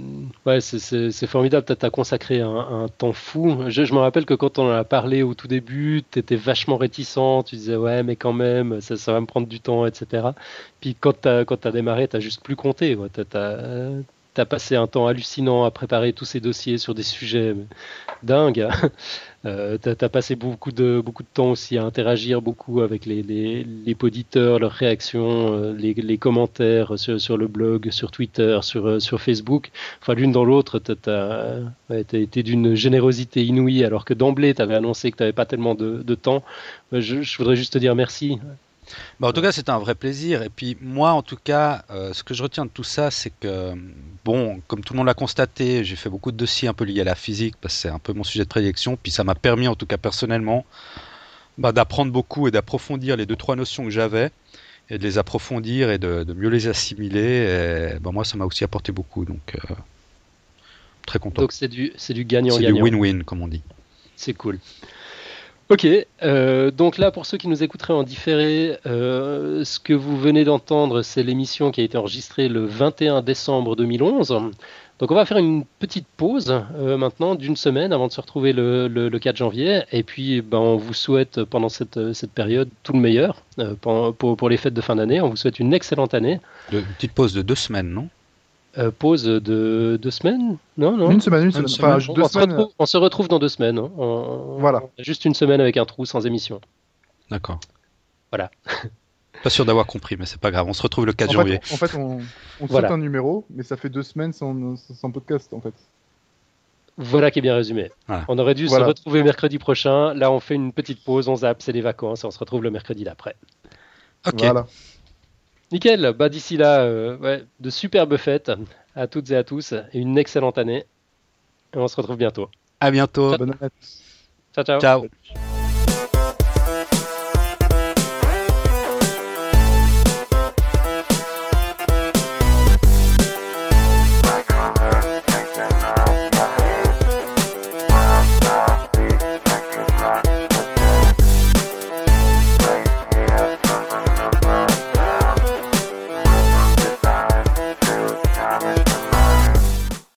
ouais, c'est- formidable. Tu as, consacré un, un temps fou. Je, je me rappelle que quand on en a parlé au tout début, tu étais vachement réticent. Tu disais, ouais, mais quand même, ça, ça va me prendre du temps, etc. Puis quand tu as, as démarré, tu juste plus compté. Tu as, passé un temps hallucinant à préparer tous ces dossiers sur des sujets dingues. Euh, tu as, passé beaucoup de, beaucoup de temps aussi à interagir beaucoup avec les, les, les poditeurs, leurs réactions, euh, les, les commentaires sur, sur le blog, sur Twitter, sur, euh, sur Facebook. Enfin, l'une dans l'autre, tu as, été d'une générosité inouïe, alors que d'emblée, tu avais annoncé que tu n'avais pas tellement de, de temps. Je, je, voudrais juste te dire merci. Bah, en tout cas, c'était un vrai plaisir. Et puis, moi, en tout cas, euh, ce que je retiens de tout ça, c'est que, bon, comme tout le monde l'a constaté, j'ai fait beaucoup de dossiers un peu liés à la physique, parce que c'est un peu mon sujet de prédilection. Puis, ça m'a permis, en tout cas personnellement, bah, d'apprendre beaucoup et d'approfondir les deux, trois notions que j'avais, et de les approfondir et de, de mieux les assimiler. Et, bah, moi, ça m'a aussi apporté beaucoup. Donc, euh, très content. Donc, c'est du, du C'est du gagnant-gagnant. win-win, comme on dit. C'est cool. Ok, euh, donc là pour ceux qui nous écouteraient en différé, euh, ce que vous venez d'entendre, c'est l'émission qui a été enregistrée le 21 décembre 2011. Donc on va faire une petite pause euh, maintenant d'une semaine avant de se retrouver le, le, le 4 janvier. Et puis ben, on vous souhaite pendant cette, cette période tout le meilleur pour, pour, pour, les fêtes de fin d'année. On vous souhaite une excellente année. De, une petite pause de deux semaines, non? Euh, pause de deux semaines Non, non. Une semaine, une semaine. Une semaine. Enfin, on, deux on semaines. Se retrouve, on, se retrouve, dans deux semaines. hein. On, Voilà. on a juste une semaine avec un trou sans émission. D'accord. Voilà. Pas sûr d'avoir compris, mais c'est pas grave. On se retrouve le 4 en janvier. Fait, en fait, on, on Voilà. saute un numéro, mais ça fait deux semaines sans, sans podcast, en fait. Voilà qui est bien résumé. Voilà. On aurait dû Voilà. se retrouver mercredi prochain. Là, on fait une petite pause, on zappe, c'est les vacances et on se retrouve le mercredi d'après. Ok. Voilà. Nickel. Bah, d'ici là, euh, ouais, de superbes fêtes à toutes et à tous et une excellente année. Et on se retrouve bientôt. À bientôt. Bonne année. Ciao, ciao. Ciao.